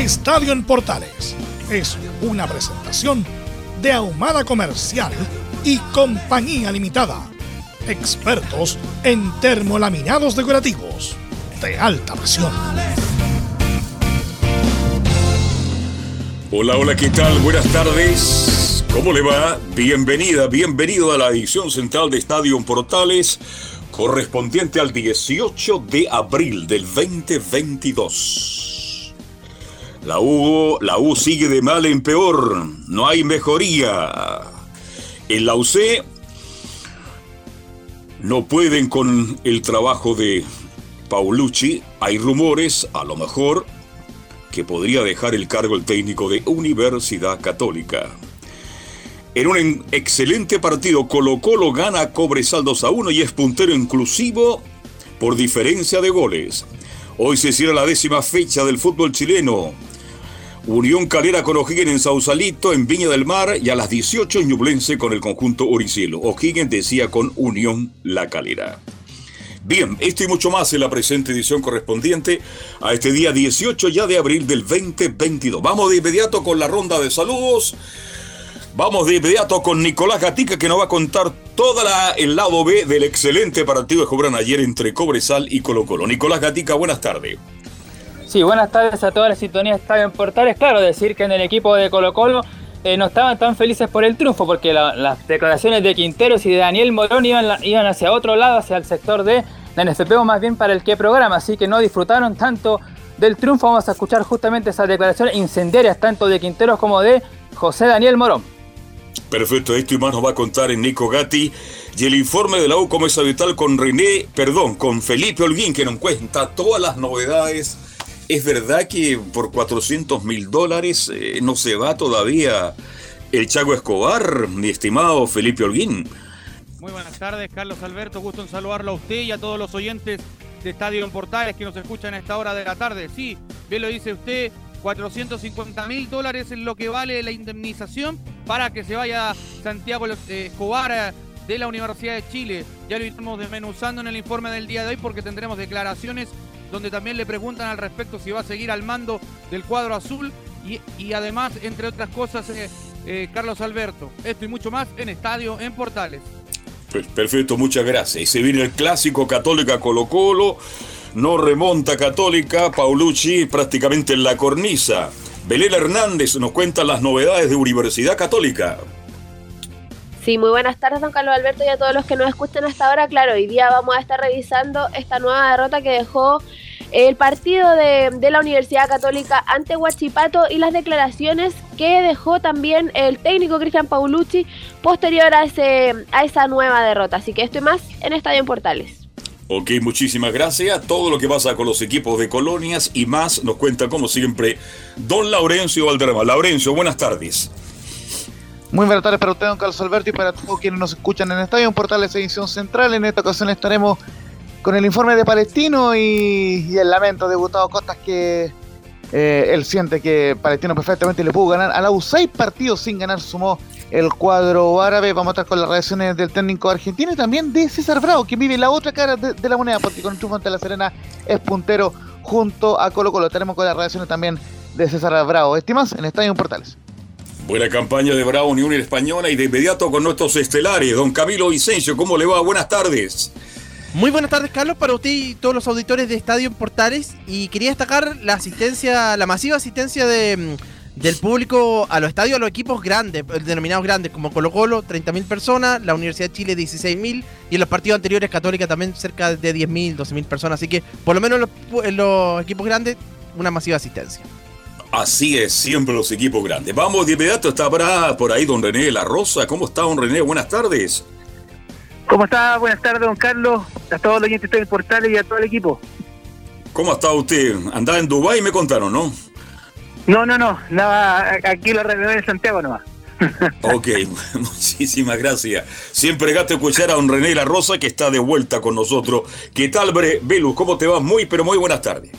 Estadio en Portales es una presentación de Ahumada Comercial y Compañía Limitada. Expertos en termolaminados decorativos de alta presión. Hola, hola, ¿qué tal? Buenas tardes. ¿Cómo le va? Bienvenida, bienvenido a la edición central de Estadio en Portales, correspondiente al 18 de abril del 2022. La U, la U sigue de mal en peor, no hay mejoría. En la UC no pueden con el trabajo de Paulucci. Hay rumores, a lo mejor, que podría dejar el cargo el técnico de Universidad Católica. En un excelente partido, Colo Colo gana Cobresal 2 a 1 y es puntero inclusivo por diferencia de goles. Hoy se cierra la décima fecha del fútbol chileno. Unión Calera con O'Higgins en Sausalito, en Viña del Mar, y a las 18 Ñublense con el conjunto Oricielo. O'Higgins decía con Unión La Calera. Bien, esto y mucho más en la presente edición correspondiente a este día 18 ya de abril del 2022. Vamos de inmediato con la ronda de saludos. Vamos de inmediato con Nicolás Gatica que nos va a contar todo el lado B del excelente partido que jugaron ayer entre Cobresal y Colo Colo. Nicolás Gatica, buenas tardes. Sí, buenas tardes a todas las sintonías Estadio en Portales. Claro, decir que en el equipo de Colo Colo eh, no estaban tan felices por el triunfo, porque las declaraciones de Quinteros y de Daniel Morón iban, iban hacia otro lado, hacia el sector de la NFP o más bien para el que programa, así que no disfrutaron tanto del triunfo. Vamos a escuchar justamente esas declaraciones incendiarias tanto de Quinteros como de José Daniel Morón. Perfecto, esto y más nos va a contar en Nico Gatti y el informe de la U como con René, perdón, con Felipe Holguín que nos cuenta todas las novedades ¿Es verdad que por 400 mil dólares eh, no se va todavía el Chago Escobar, mi estimado Felipe Holguín? Muy buenas tardes, Carlos Alberto. Gusto en saludarlo a usted y a todos los oyentes de Estadio en Portales que nos escuchan a esta hora de la tarde. Sí, bien lo dice usted, 450 mil dólares es lo que vale la indemnización para que se vaya Santiago eh, Escobar eh, de la Universidad de Chile. Ya lo estamos desmenuzando en el informe del día de hoy porque tendremos declaraciones donde también le preguntan al respecto si va a seguir al mando del cuadro azul y, además, entre otras cosas, eh, eh, Carlos Alberto. Esto y mucho más en Estadio en Portales. Perfecto, muchas gracias. Y se viene el clásico Católica Colo Colo, no remonta Católica, Paulucci prácticamente en la cornisa. Belén Hernández nos cuenta las novedades de Universidad Católica. Sí, muy buenas tardes, don Carlos Alberto, y a todos los que nos escuchan hasta ahora. Claro, hoy día vamos a estar revisando esta nueva derrota que dejó el partido de, la Universidad Católica ante Huachipato y las declaraciones que dejó también el técnico Cristian Paulucci posterior a, ese, a esa nueva derrota. Así que esto y más en Estadio en Portales. Ok, muchísimas gracias. Todo lo que pasa con los equipos de colonias y más nos cuenta como siempre don Laurencio Valderrama. Laurencio, buenas tardes. Muy buenas tardes para usted, don Carlos Alberto, y para todos quienes nos escuchan en Estadio en Portales Edición Central. En esta ocasión estaremos con el informe de Palestino y, el lamento de Gustavo Costas que eh, él siente que Palestino perfectamente le pudo ganar a la U. Seis partidos sin ganar sumó el cuadro árabe. Vamos a estar con las reacciones del técnico argentino y también de César Bravo, que vive la otra cara de, la moneda, porque con el triunfo ante la Serena es puntero junto a Colo Colo. Estaremos con las reacciones también de César Bravo. Estimas en Estadio en Portales. Buena campaña de Bravo Unión Española y de inmediato con nuestros estelares. Don Camilo Vicencio, ¿cómo le va? Buenas tardes. Muy buenas tardes, Carlos, para usted y todos los auditores de Estadio en Portales. Y quería destacar la asistencia, la masiva asistencia de, mm, del público a los estadios, a los equipos grandes, eh, denominados grandes, como Colo Colo, 30.000 personas, la Universidad de Chile, 16.000, y en los partidos anteriores, Católica también cerca de 10.000, 12.000 personas. Así que, por lo menos en los, en los equipos grandes, una masiva asistencia. Así es, siempre los equipos grandes. Vamos de inmediato, está por ahí don René La Rosa. ¿Cómo está don René? Buenas tardes. ¿Cómo está? Buenas tardes, don Carlos, a todos los oyentes de Portales y a todo el equipo. ¿Cómo está usted? Andaba en Dubái, me contaron, ¿no? No, no, no, nada, aquí lo reunión en Santiago nomás. ok, muchísimas gracias. Siempre gato escuchar a don René La Rosa que está de vuelta con nosotros. ¿Qué tal, Bre Velus? ¿Cómo te va? Muy, pero muy buenas tardes.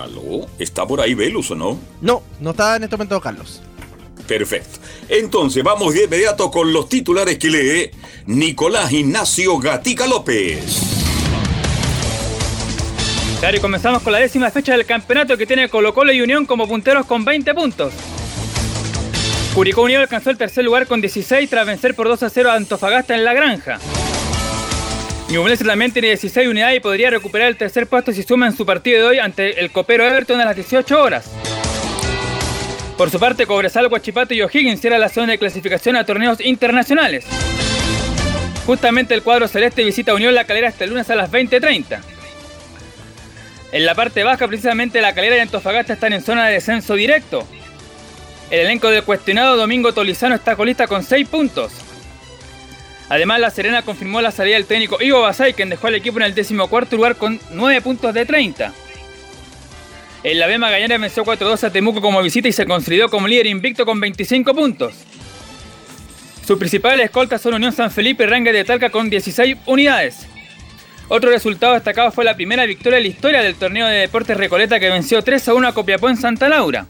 ¿Aló? ¿Está por ahí Velus o no? No, no está en este momento Carlos. Perfecto. Entonces vamos de inmediato con los titulares que lee Nicolás Ignacio Gatica López. Claro, y comenzamos con la décima fecha del campeonato que tiene Colo Colo y Unión como punteros con 20 puntos. Curicó Unión alcanzó el tercer lugar con 16 tras vencer por 2 a 0 a Antofagasta en la granja. Ñublense también tiene 16 unidades y podría recuperar el tercer puesto si suma en su partido de hoy ante el copero Everton a las 18 horas. Por su parte, Cobresal, Guachipato y O'Higgins era la zona de clasificación a torneos internacionales. Justamente el cuadro celeste visita Unión La Calera este lunes a las 20.30. En la parte baja, precisamente La Calera y Antofagasta están en zona de descenso directo. El elenco del cuestionado Domingo Tolizano está colista con 6 puntos. Además, La Serena confirmó la salida del técnico Ivo Basay, quien dejó al equipo en el decimocuarto lugar con 9 puntos de 30. En la B Magallanes venció 4-2 a Temuco como visita y se consolidó como líder invicto con 25 puntos. Sus principales escoltas son Unión San Felipe y Ranga de Talca con 16 unidades. Otro resultado destacado fue la primera victoria de la historia del torneo de deportes Recoleta que venció 3 a 1 a Copiapó en Santa Laura.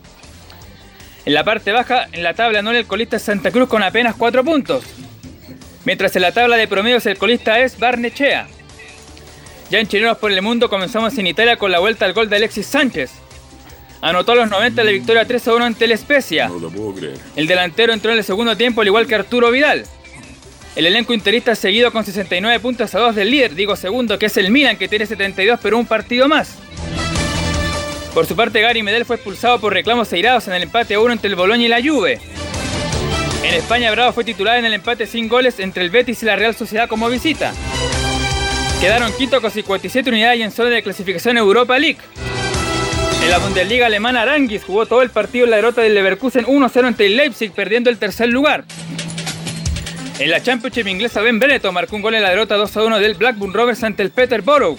En la parte baja, en la tabla anual el colista Santa Cruz con apenas 4 puntos. Mientras en la tabla de promedios el colista es Barnechea. Ya en Chilenos por el Mundo comenzamos en Italia con la vuelta al gol de Alexis Sánchez. Anotó a los 90 la victoria 3 a 1 ante el Especia. No lo puedo creer. El delantero entró en el segundo tiempo al igual que Arturo Vidal. El elenco interista seguido con 69 puntos a 2 del líder, digo segundo, que es el Milan que tiene 72 pero un partido más. Por su parte, Gary Medel fue expulsado por reclamos airados en el empate a 1 entre el Boloña y la Juve. En España, Bravo fue titular en el empate sin goles entre el Betis y la Real Sociedad como visita. Quedaron quinto con 57 unidades y en zona de clasificación Europa League. En la Bundesliga alemana, Arangis jugó todo el partido en la derrota del Leverkusen 1-0 ante el Leipzig, perdiendo el tercer lugar. En la Championship inglesa, Ben Benetton marcó un gol en la derrota 2-1 del Blackburn Rovers ante el Peterborough.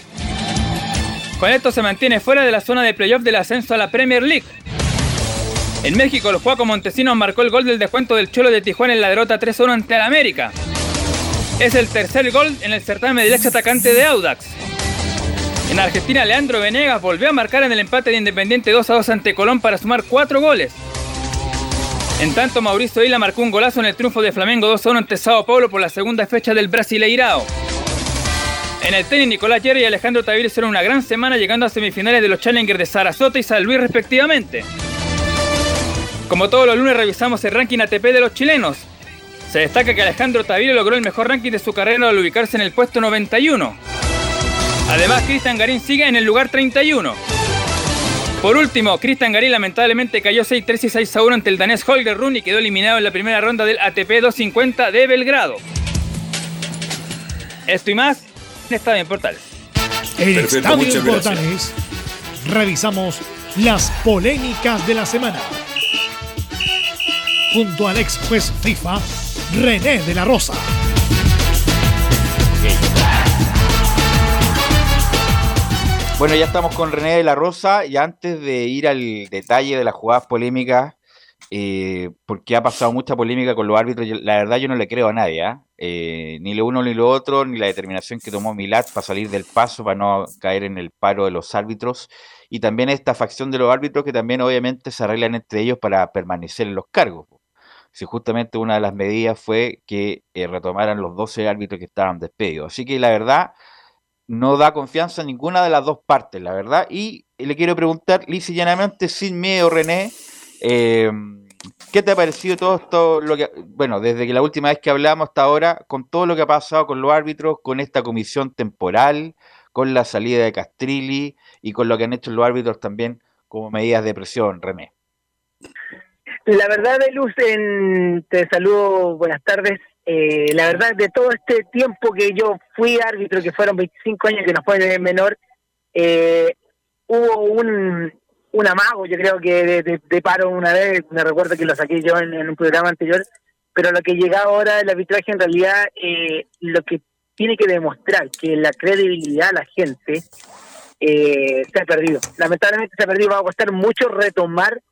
Con esto se mantiene fuera de la zona de playoff del ascenso a la Premier League. En México, el Juaco Montesinos marcó el gol del descuento del Cholo de Tijuana en la derrota 3-1 ante el América. Es el tercer gol en el certamen del ex atacante de Audax. En Argentina, Leandro Venegas volvió a marcar en el empate de Independiente 2 a 2 ante Colón para sumar 4 goles. En tanto, Mauricio Isla marcó un golazo en el triunfo de Flamengo 2 a 1 ante Sao Paulo por la segunda fecha del Brasileirao. En el tenis, Nicolás Jerry y Alejandro Tavir hicieron una gran semana llegando a semifinales de los Challengers de Sarasota y San Luis respectivamente. Como todos los lunes revisamos el ranking ATP de los chilenos. Se destaca que Alejandro Tavilo logró el mejor ranking de su carrera al ubicarse en el puesto 91. Además, Cristian Garín sigue en el lugar 31. Por último, Cristian Garín lamentablemente cayó 6-3 y 6-1 ante el danés Holger Rune y quedó eliminado en la primera ronda del ATP 250 de Belgrado. Esto y más en Estadio en Portales. En Estadio en gracias. Revisamos las polémicas de la semana. Junto al ex juez FIFA, René de la Rosa. Bueno, ya estamos con René de la Rosa y antes de ir al detalle de las jugadas polémicas, eh, porque ha pasado mucha polémica con los árbitros, la verdad yo no le creo a nadie, ¿ah? Eh, ni lo uno ni lo otro, ni la determinación que tomó Milat para salir del paso, para no caer en el paro de los árbitros, y también esta facción de los árbitros que también obviamente se arreglan entre ellos para permanecer en los cargos. Si justamente una de las medidas fue que eh, retomaran los 12 árbitros que estaban despedidos. Así que la verdad no da confianza a ninguna de las dos partes, la verdad. Y le quiero preguntar, lisa y llanamente, sin miedo, René, eh, ¿qué te ha parecido todo esto, lo que, bueno, desde que la última vez que hablamos hasta ahora, con todo lo que ha pasado con los árbitros, con esta comisión temporal, con la salida de Castrilli y con lo que han hecho los árbitros también como medidas de presión, René? La verdad, de Luz, en, te saludo, buenas tardes. Eh, la verdad, de todo este tiempo que yo fui árbitro, que fueron 25 años que no fue menor, eh, hubo un, un amago, yo creo que de, paro una vez, me recuerdo que lo saqué yo en, un programa anterior, pero lo que llega ahora el arbitraje en realidad, eh, lo que tiene que demostrar que la credibilidad a la gente eh, se ha perdido. Lamentablemente se ha perdido, va a costar mucho retomar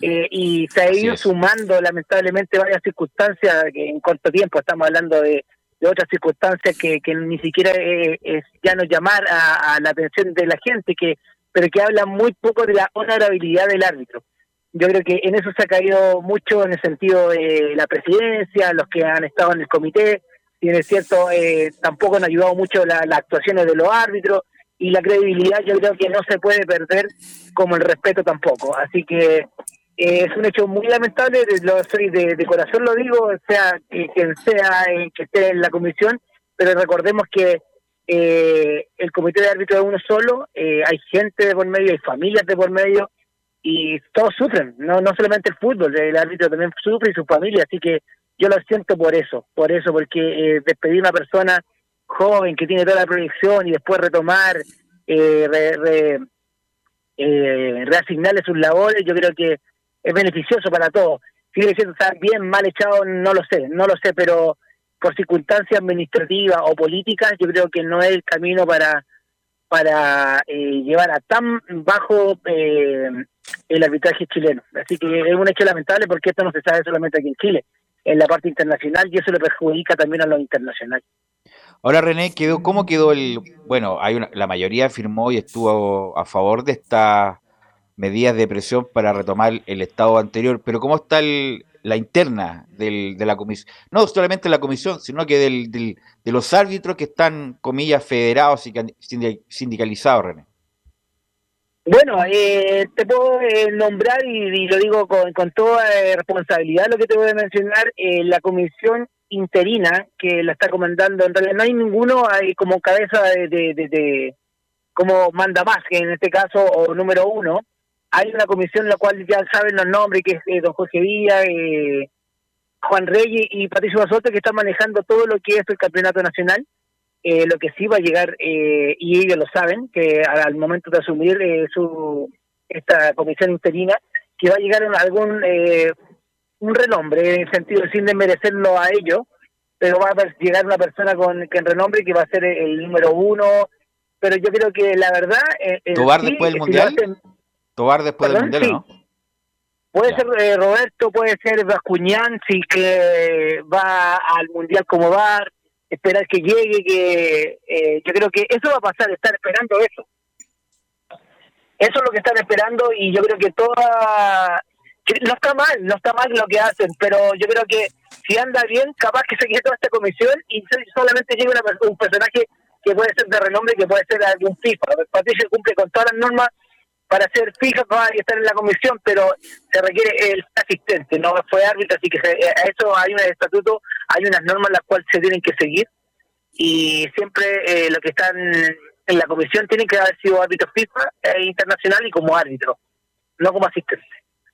eh, y se ha ido sumando lamentablemente varias circunstancias que en corto tiempo estamos hablando de, otras circunstancias que, que ni siquiera es ya no llamar a, la atención de la gente que pero que hablan muy poco de la honorabilidad del árbitro. Yo creo que en eso se ha caído mucho en el sentido de la presidencia los que han estado en el comité y es cierto eh, tampoco han ayudado mucho las actuaciones de los árbitros y la credibilidad yo creo que no se puede perder como el respeto tampoco. Así que es un hecho muy lamentable, lo soy de, corazón lo digo, sea quien sea eh, que esté en la comisión, pero recordemos que eh, el comité de árbitros es uno solo, eh, hay gente de por medio, hay familias de por medio, y todos sufren, no no solamente el fútbol, el árbitro también sufre y su familia, así que yo lo siento por eso, por eso, porque despedir a una persona joven que tiene toda la proyección y después retomar, re, reasignarle sus labores, yo creo que es beneficioso para todos. Sigue siendo estar bien, mal echado, no lo sé, no lo sé, pero por circunstancias administrativas o políticas, yo creo que no es el camino para para eh, llevar a tan bajo eh, el arbitraje chileno. Así que es un hecho lamentable porque esto no se sabe solamente aquí en Chile, en la parte internacional y eso le perjudica también a lo internacional. Ahora René, quedó, ¿cómo quedó el...? Bueno, hay una, la mayoría firmó y estuvo a favor de esta medidas de presión para retomar el estado anterior, pero ¿cómo está la interna del, de la comisión? No solamente la comisión, sino que del, de los árbitros que están, comillas, federados y sindicalizados, René. Bueno, eh, te puedo eh, nombrar y, lo digo con, con toda eh, responsabilidad lo que te voy a mencionar, la comisión interina que la está comandando, en realidad no hay ninguno hay como cabeza de, de, de como manda más, que en este caso, o número uno, hay una comisión la cual ya saben los nombres, que es eh, don Jorge Villa, eh, Juan Reyes y Patricio Basote, que están manejando todo lo que es el campeonato nacional. Eh, lo que sí va a llegar, y ellos lo saben, que al momento de asumir su esta comisión interina, que va a llegar algún un renombre, en el sentido sin desmerecerlo a ellos, pero va a llegar una persona con que en renombre que va a ser el, número uno, pero yo creo que la verdad... Eh, después del Mundial? Tobar después del Mundial, ¿no? Puede ser eh, Roberto, puede ser Bascuñán, si que va al Mundial como va, esperar que llegue, que eh, yo creo que eso va a pasar, estar esperando eso. Eso es lo que están esperando y yo creo que toda... no está mal, no está mal lo que hacen, pero yo creo que si anda bien, capaz que se quede toda esta comisión y solamente llegue un personaje que puede ser de renombre, que puede ser algún FIFA. Patricio cumple con todas las normas para ser fija va y estar en la comisión, pero se requiere el asistente, no fue árbitro, así que eh, a eso hay un estatuto, hay unas normas las cuales se tienen que seguir y siempre eh, lo que están en la comisión tienen que haber sido árbitro FIFA e internacional y como árbitro, no como asistente.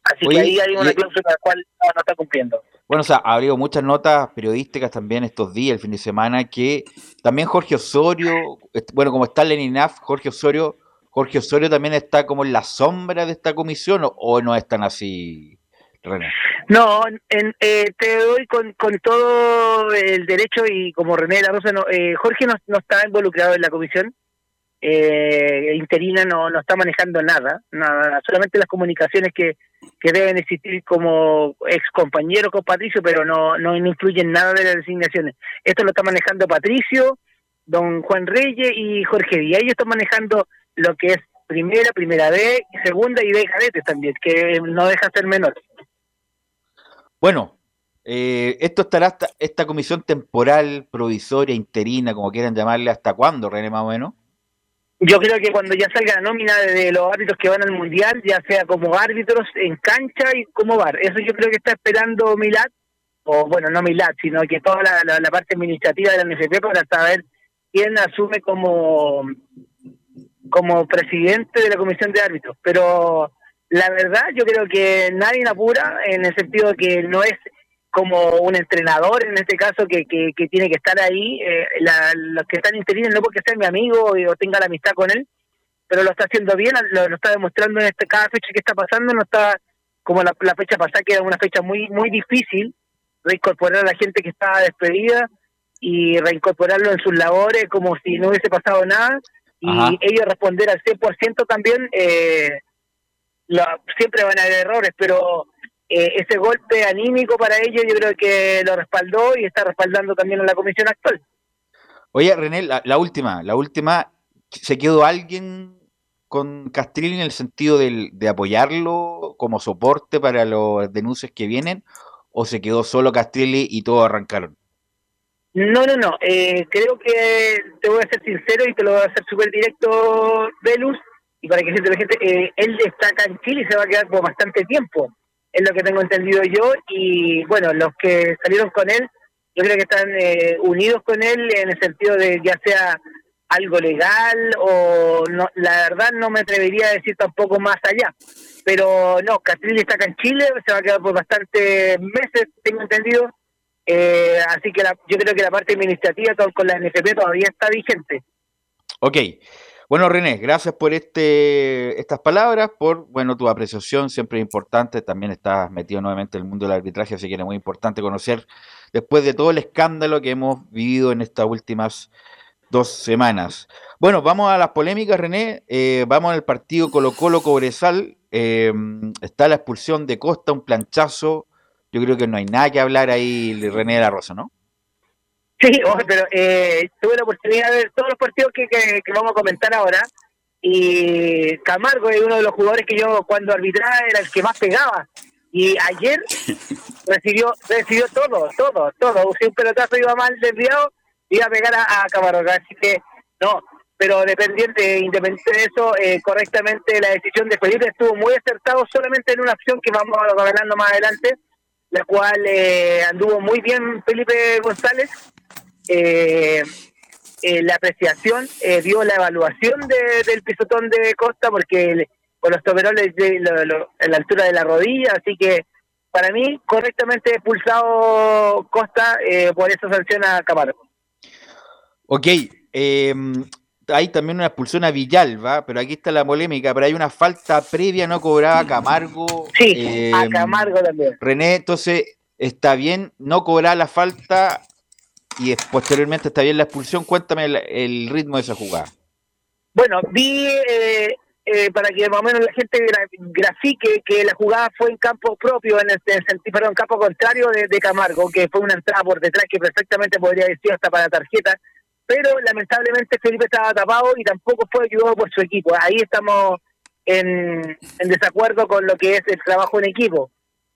Así que ahí hay una cláusula la cual no, está cumpliendo. Bueno, o sea, ha habido muchas notas periodísticas también estos días, el fin de semana, que también Jorge Osorio, bueno, como está Leninaf, Jorge Osorio Jorge Osorio también está como en la sombra de esta comisión o, no es tan así, René? No, eh, te doy con, con, todo el derecho y como René de la Rosa, no, eh, Jorge no, no, está involucrado en la comisión. Eh, interina no, no está manejando nada, nada, solamente las comunicaciones que, que deben existir como ex compañero con Patricio, pero no, no influyen nada de las designaciones. Esto lo está manejando Patricio, don Juan Reyes y Jorge Díaz. Ellos están manejando lo que es primera, primera B, segunda y B cadetes también, que no deja ser menor. Bueno, eh, esto estará hasta esta comisión temporal, provisoria, interina, como quieran llamarle, ¿hasta cuándo, René, más o menos? Yo creo que cuando ya salga la nómina de los árbitros que van al Mundial, ya sea como árbitros en cancha y como bar, eso yo creo que está esperando Milad, o bueno, no Milad, sino que toda la, la, parte administrativa de la NFP para saber quién asume como, como presidente de la comisión de árbitros. Pero la verdad, yo creo que nadie apura en el sentido de que no es como un entrenador en este caso que, que, tiene que estar ahí, eh, los que están interinos no porque sea mi amigo o tenga la amistad con él, pero lo está haciendo bien, lo, está demostrando en este, cada fecha que está pasando, no está como la, fecha pasada que era una fecha muy muy difícil, reincorporar a la gente que estaba despedida y reincorporarlo en sus labores como si no hubiese pasado nada y ellos responder al 100% también, eh, siempre van a haber errores, pero eh, ese golpe anímico para ellos yo creo que lo respaldó y está respaldando también a la comisión actual. Oye, René, la, última, la última, ¿se quedó alguien con Castrilli en el sentido de, apoyarlo como soporte para los denuncias que vienen? ¿O se quedó solo Castrilli y todos arrancaron? No, no, no. Eh, creo que te voy a ser sincero y te lo voy a hacer súper directo, Velus, y para que siente la gente, eh, él destaca en Chile y se va a quedar por bastante tiempo es lo que tengo entendido yo, y bueno, los que salieron con él, yo creo que están eh, unidos con él en el sentido de ya sea algo legal o no, la verdad no me atrevería a decir tampoco más allá. Pero no, Castrilli está acá en Chile, se va a quedar por bastantes meses, tengo entendido. Eh, así que yo creo que la parte administrativa con la NFP todavía está vigente. Ok. Bueno, René, gracias por este, estas palabras, por bueno tu apreciación, siempre importante. También estás metido nuevamente en el mundo del arbitraje, así que era muy importante conocer, después de todo el escándalo que hemos vivido en estas últimas dos semanas. Bueno, vamos a las polémicas, René. Eh, vamos al partido Colo-Colo Cobresal. Eh, está la expulsión de Costa, un planchazo. Yo creo que no hay nada que hablar ahí, René de la Rosa, ¿no? Sí, pero eh, tuve la oportunidad de ver todos los partidos que, que, vamos a comentar ahora. Y Camargo es uno de los jugadores que yo cuando arbitraba era el que más pegaba. Y ayer recibió recibió todo, todo, todo. Si un pelotazo iba mal desviado, iba a pegar a, Camargo. Así que no, pero dependiente, independiente de eso, eh, correctamente la decisión de Felipe estuvo muy acertado solamente en una acción que vamos a hablando más adelante, la cual eh, anduvo muy bien Felipe González eh, eh, la apreciación eh, dio la evaluación del pisotón de Costa porque con los tomeroles de en la altura de la rodilla, así que para mí correctamente expulsado Costa eh, por esa sanción a Camargo. Ok, em, hay también una expulsión a Villalba, pero aquí está la polémica, pero hay una falta previa no cobrada a Camargo. Sí, a em, Camargo también. René, entonces, ¿está bien no cobrar la falta y posteriormente está bien la expulsión. Cuéntame el, ritmo de esa jugada. Bueno, vi, eh, eh, para que más o menos la gente grafique, que la jugada fue en campo propio, en el, sentido, perdón, en campo contrario de, Camargo, que fue una entrada por detrás que perfectamente podría decir hasta para tarjeta, pero lamentablemente Felipe estaba tapado y tampoco fue ayudado por su equipo. Ahí estamos en, en desacuerdo con lo que es el trabajo en equipo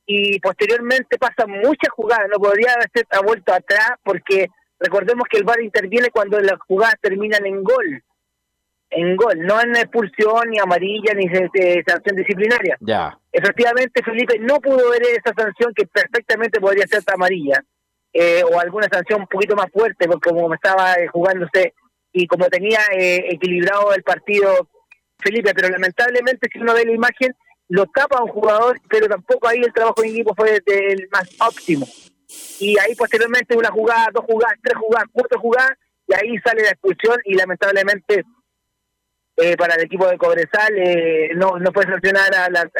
y posteriormente pasan muchas jugadas, no podría haber vuelto atrás porque recordemos que el VAR interviene cuando las jugadas terminan en gol, en gol, no en expulsión, ni amarilla, ni sanción disciplinaria. Ya. Efectivamente, Felipe no pudo ver esa sanción que perfectamente podría ser amarilla, eh, o alguna sanción un poquito más fuerte, porque como estaba eh, jugándose y como tenía eh, equilibrado el partido Felipe, pero lamentablemente si uno ve la imagen, lo tapa un jugador, pero tampoco ahí el trabajo en equipo fue el más óptimo. Y ahí posteriormente una jugada, dos jugadas, tres jugadas, cuatro jugadas, y ahí sale la expulsión y lamentablemente eh, para el equipo de Cobresal eh, no, no fue sancionar la,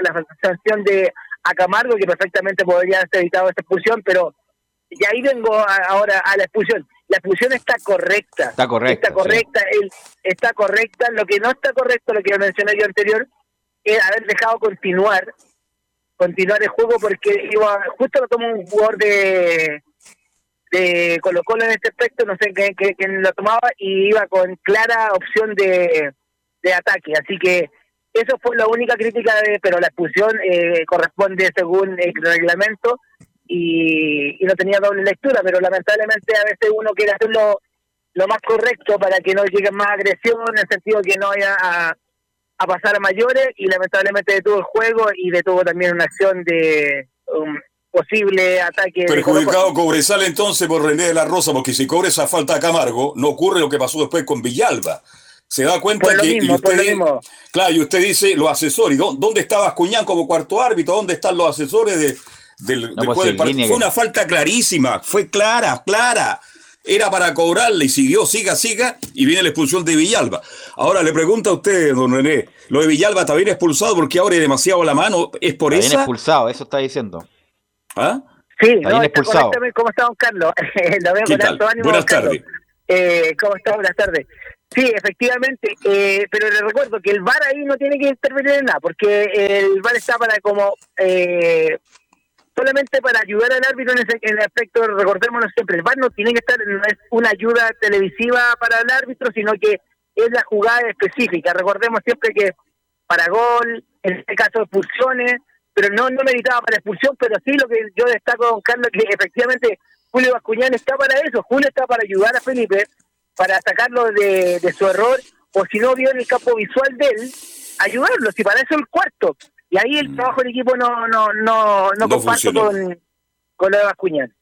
sanción de Acamargo, que perfectamente podría haber evitado esta expulsión, pero y ahí vengo ahora a la expulsión. La expulsión está correcta. Está correcta. Está correcta, él, está correcta. Lo que no está correcto, lo que mencioné yo anterior, haber dejado continuar continuar el juego porque iba justo lo tomó un jugador de de Colo Colo en este aspecto, no sé quién, lo tomaba y iba con clara opción de, de ataque, así que eso fue la única crítica de, pero la expulsión eh, corresponde según el reglamento y, y, no tenía doble lectura, pero lamentablemente a veces uno quiere hacerlo lo más correcto para que no llegue más agresión, en el sentido que no vaya a, a pasar a mayores, y lamentablemente detuvo el juego y detuvo también una acción de un posible ataque. Perjudicado. Cobresal entonces por René de la Rosa, porque si cobra esa falta a Camargo, no ocurre lo que pasó después con Villalba. Se da cuenta Por que. mismo, y usted, mismo. Claro, y usted dice los asesores. ¿Dó- ¿Dónde estaba Cuñán como cuarto árbitro? ¿Dónde están los asesores de, del, No, después pues, del en partido? línea Fue una falta clarísima, fue clara, clara. Era para cobrarle y siguió, siga, siga, y viene la expulsión de Villalba. Ahora le pregunta a usted, don René, lo de Villalba está bien expulsado porque abre demasiado la mano, ¿es por Está bien esa? expulsado, eso está diciendo. ¿Ah? Sí, Está no, bien expulsado. correctamente. ¿Cómo está, don Carlos? Lo veo ¿Qué con tal? alto ánimo, Buenas tardes. Eh, ¿Cómo está? Buenas tardes. Sí, efectivamente, eh, pero le recuerdo que el VAR ahí no tiene que intervenir en nada, porque el VAR está para como eh, solamente para ayudar al árbitro en, ese, en el aspecto, recordémonos siempre, el VAR no tiene que estar, no es una ayuda televisiva para el árbitro, sino que es la jugada específica. Recordemos siempre que para gol, en este caso expulsiones, pero no, no meritaba para expulsión, pero sí lo que yo destaco, don Carlos, que efectivamente Julio Bascuñán está para eso, Julio está para ayudar a Felipe, para sacarlo de, de su error, o si no vio en el campo visual de él, ayudarlo, si para eso el cuarto. Y ahí el trabajo del equipo no no no, no, No comparto con, con lo de Bascuñán.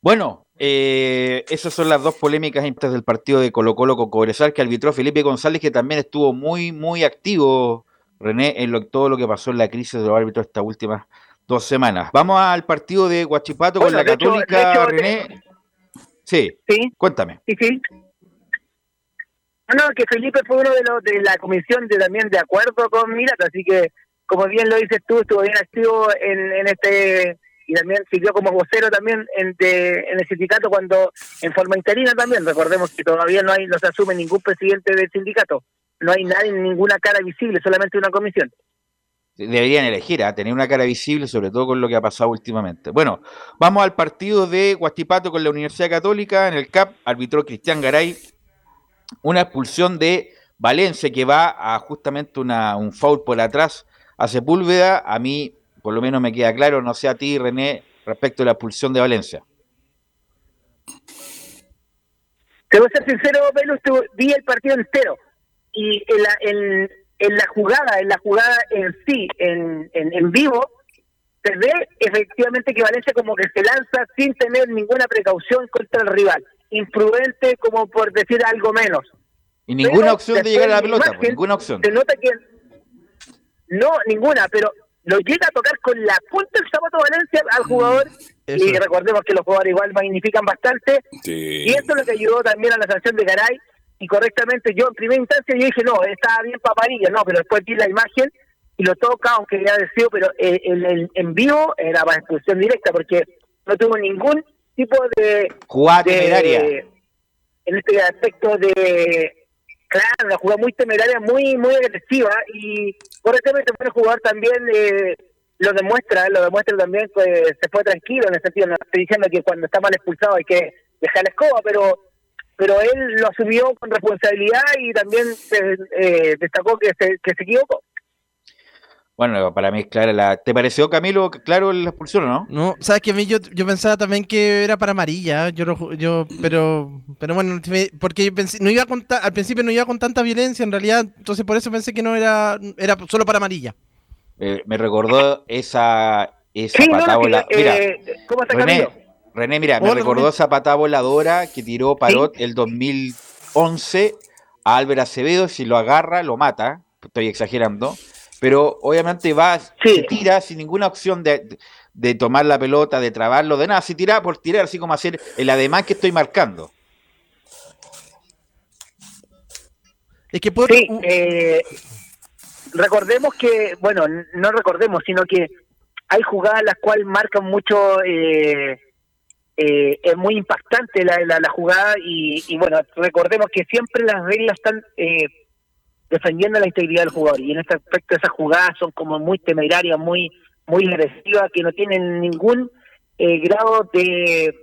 Bueno, eh, esas son las dos polémicas antes del partido de Colo Colo con Cobresal que arbitró Felipe González, que también estuvo muy, muy activo, René, en lo, todo lo que pasó en la crisis de los árbitros estas últimas dos semanas. Vamos al partido de Guachipato con la de hecho- Católica, de hecho, René. Sí, Sí, cuéntame. sí, sí. No, no, que Felipe fue uno de los de la comisión de también de acuerdo con Mirata, así que como bien lo dices tú, estuvo bien activo en, este y también sirvió como vocero también en, el sindicato cuando en forma interina también. Recordemos que todavía no hay no se asume ningún presidente del sindicato, no hay nadie, ninguna cara visible, solamente una comisión. Deberían elegir a tener una cara visible, sobre todo con lo que ha pasado últimamente. Bueno, vamos al partido de Guachipato con la Universidad Católica. En el CAP arbitró Cristian Garay una expulsión de Valencia que va a justamente una, un foul por atrás a Sepúlveda. A mí, por lo menos me queda claro, no sé a ti, René, respecto a la expulsión de Valencia. Te voy a ser sincero, Velus, vi el partido entero y en la, en, la jugada, en la jugada en sí, en, en vivo, se ve efectivamente que Valencia como que se lanza sin tener ninguna precaución contra el rival, imprudente como por decir algo menos. Y ninguna Pero opción de llegar a la pelota, imagen pues, ninguna opción. Se nota que no, ninguna, pero lo llega a tocar con la punta del zapato Valencia al jugador Eso. y recordemos que los jugadores igual magnifican bastante Sí. y eso es lo que ayudó también a la sanción de Garay. Y correctamente, yo en primera instancia yo dije, no, estaba bien paparilla, no, pero después vi la imagen y lo toca, aunque ya decido, pero el, el- en vivo era para expulsión directa, porque no tuvo ningún tipo de. Jugada temeraria. En este aspecto de. Claro, una jugada muy temeraria, muy muy agresiva y correctamente fue el jugador también eh, lo demuestra, lo demuestra también que se fue tranquilo en el sentido, no estoy diciendo que cuando está mal expulsado hay que dejar la escoba, pero pero él lo asumió con responsabilidad y también eh, eh, destacó que se, que se equivocó. Bueno, para mí es clara la... ¿Te pareció, Camilo, claro la expulsión o no? No, sabes que a mí yo, yo pensaba también que era para amarilla, yo, yo pero pero bueno, porque yo pensé, no iba con ta- al principio no iba con tanta violencia en realidad, entonces por eso pensé que no era era solo para amarilla. Eh, me recordó esa, esa Sí, no, patada no, Mira, eh, ¿cómo está René, Camilo? René, mira, me recordó René. esa patada voladora que tiró Parot el 2011 a Álvaro Acevedo. Si lo agarra, lo mata. Estoy exagerando. Pero obviamente va, Sí. se tira sin ninguna opción de, de tomar la pelota, de trabarlo, de nada. Se tira por tirar, así como hacer el ademán que estoy marcando. Es que por Sí, eh, recordemos que, bueno, no recordemos, sino que hay jugadas las cuales marcan mucho, eh, eh, es muy impactante la, la, la jugada y, y, bueno, recordemos que siempre las reglas están eh, defendiendo la integridad del jugador y en este aspecto esas jugadas son como muy temerarias, muy muy agresivas, que no tienen ningún eh, grado de,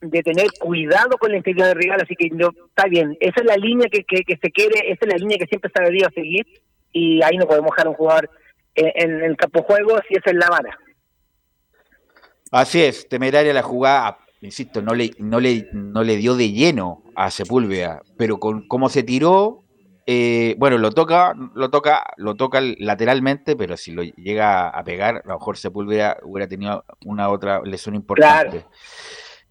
de tener cuidado con la integridad del rival, así que no, está bien, esa es la línea que, que, se quiere, esa es la línea que siempre se ha debido seguir y ahí no podemos dejar a un jugador en, el campo juego si esa es la vara. Así es, temeraria la jugada. insisto, no le, no le, no le dio de lleno a Sepúlveda, pero con cómo se tiró, eh, bueno, lo toca, lo toca, lo toca lateralmente, pero si lo llega a pegar, a lo mejor Sepúlveda hubiera tenido una otra lesión importante.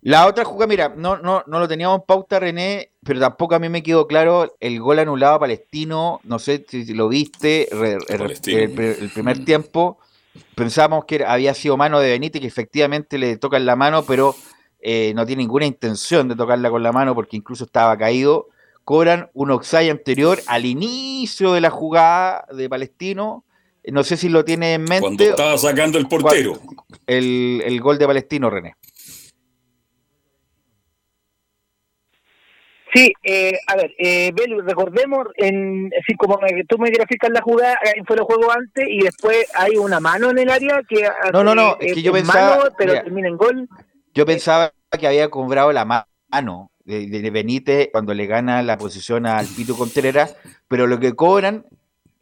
La otra jugada, mira, no, no, no lo teníamos en pauta, René, pero tampoco a mí me quedó claro el gol anulado a Palestino. No sé si lo viste, el, primer tiempo. Pensábamos que había sido mano de Benítez, que efectivamente le tocan la mano, pero eh, no tiene ninguna intención de tocarla con la mano porque incluso estaba caído. Cobran un oxay anterior al inicio de la jugada de Palestino. No sé si lo tiene en mente. Cuando estaba sacando el portero. El, el gol de Palestino, René. Sí, eh, a ver, eh, Belu, recordemos, en, así como tú me graficas la jugada, fue el juego antes y después hay una mano en el área que... No, no, no, es que yo pensaba... pero termina en gol. Yo pensaba que había cobrado la mano de, Benítez cuando le gana la posición al Pito Contreras, pero lo que cobran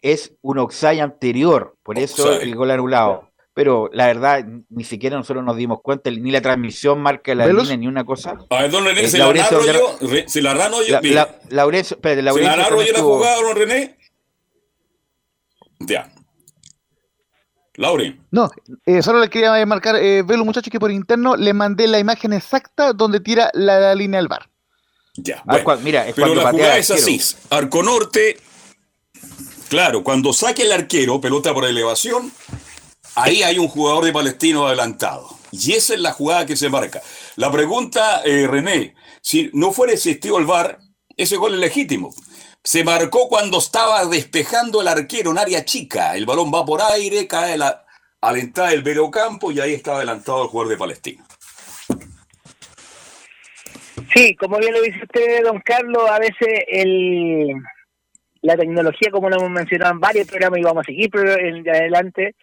es un oxay anterior, por eso el gol anulado pero la verdad, ni siquiera nosotros nos dimos cuenta, ni la transmisión marca la línea, ni una cosa. A ver, don René, eh, ¿se, la narro yo, ¿se la narro yo? La, Laurencio, espérate, Laurencio. ¿Se la narro yo la jugada, don René? Ya. Lauren. No, eh, solo le quería marcar, eh, Velo, muchachos, que por interno le mandé la imagen exacta donde tira la, línea del bar. Ya. Mira, es pero la jugada es así. Arco norte, claro, cuando saque el arquero, pelota por elevación, Ahí hay un jugador de Palestino adelantado. Y esa es la jugada que se marca. La pregunta, eh, René, si no fuera existido el VAR, ese gol es legítimo. Se marcó cuando estaba despejando el arquero en área chica. El balón va por aire, cae a la, entrada del campo y ahí está adelantado el jugador de Palestino. Sí, como bien lo dice usted, don Carlos, a veces el, la tecnología, como lo hemos mencionado en varios programas y vamos a seguir de adelante,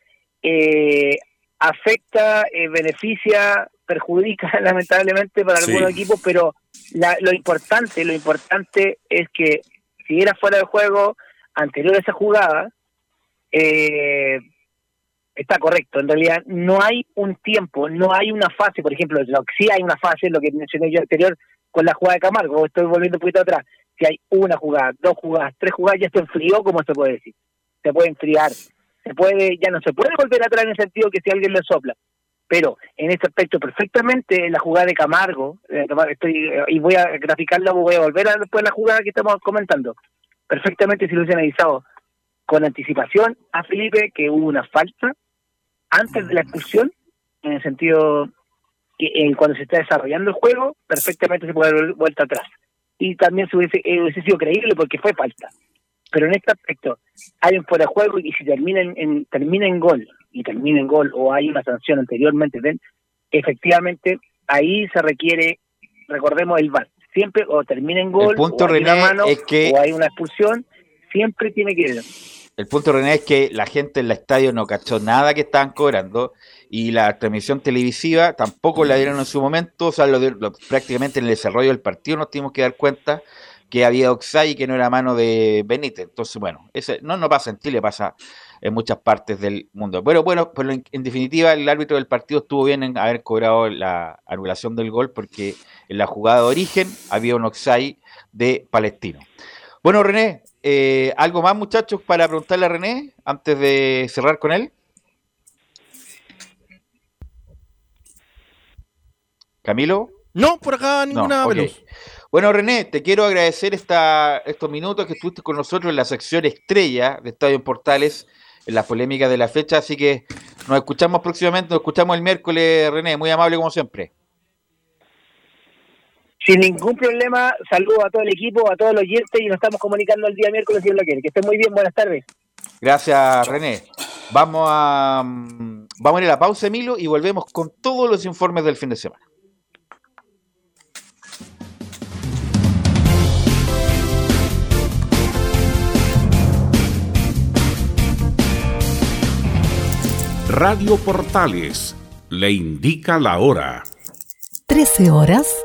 eh, afecta, eh, beneficia, perjudica lamentablemente para algunos equipos, pero lo importante, lo importante es que si era fuera de juego anterior a esa jugada, eh, está correcto. En realidad no hay un tiempo, no hay una fase, por ejemplo, lo que sí hay una fase, lo que mencioné yo anterior con la jugada de Camargo, estoy volviendo un poquito atrás. Si hay una jugada, dos jugadas, tres jugadas, ya se enfrió, como se puede decir. Se puede enfriar se puede, ya no se puede volver atrás en el sentido que si alguien le sopla. Pero en este aspecto, perfectamente, la jugada de Camargo, eh, estoy, eh, y voy a graficarla, voy a volver a después la jugada que estamos comentando. Perfectamente si lo hubiesen avisado con anticipación a Felipe que hubo una falta antes de la expulsión, en el sentido que eh, cuando se está desarrollando el juego, perfectamente se puede dar vuelta atrás. Y también se hubiese, hubiese sido creíble porque fue falta. Pero en este aspecto, hay un fuera de juego y si termina en, termina en gol y termina en gol o hay una sanción anteriormente, ¿ven? efectivamente ahí se requiere, recordemos el VAR, siempre o termina en gol punto, o, hay una mano, o hay una expulsión, siempre tiene que ir. El punto, René, es que la gente en el estadio no cachó nada que estaban cobrando y la transmisión televisiva tampoco la dieron en su momento, o sea, prácticamente en el desarrollo del partido nos tuvimos que dar cuenta que había Oxay y que no era mano de Benítez. Entonces, bueno, ese no, no pasa en Chile, pasa en muchas partes del mundo. Bueno, bueno, pero en, definitiva el árbitro del partido estuvo bien en haber cobrado la anulación del gol porque en la jugada de origen había un Oxay de Palestino. Bueno, René, eh, ¿algo más muchachos para preguntarle a René antes de cerrar con él? Camilo. No, por acá ninguna no, bueno, René, te quiero agradecer esta, estos minutos que estuviste con nosotros en la sección estrella de Estadio en Portales, en la polémica de la fecha, así que nos escuchamos próximamente, nos escuchamos el miércoles, René, muy amable como siempre. Sin ningún problema, saludo a todo el equipo, a todos los oyentes y nos estamos comunicando el día miércoles si es lo quiere. Que estén muy bien, buenas tardes. Gracias, René. Vamos a, mm, vamos a ir a la pausa, Emilio, y volvemos con todos los informes del fin de semana. Radio Portales le indica la hora. 13 horas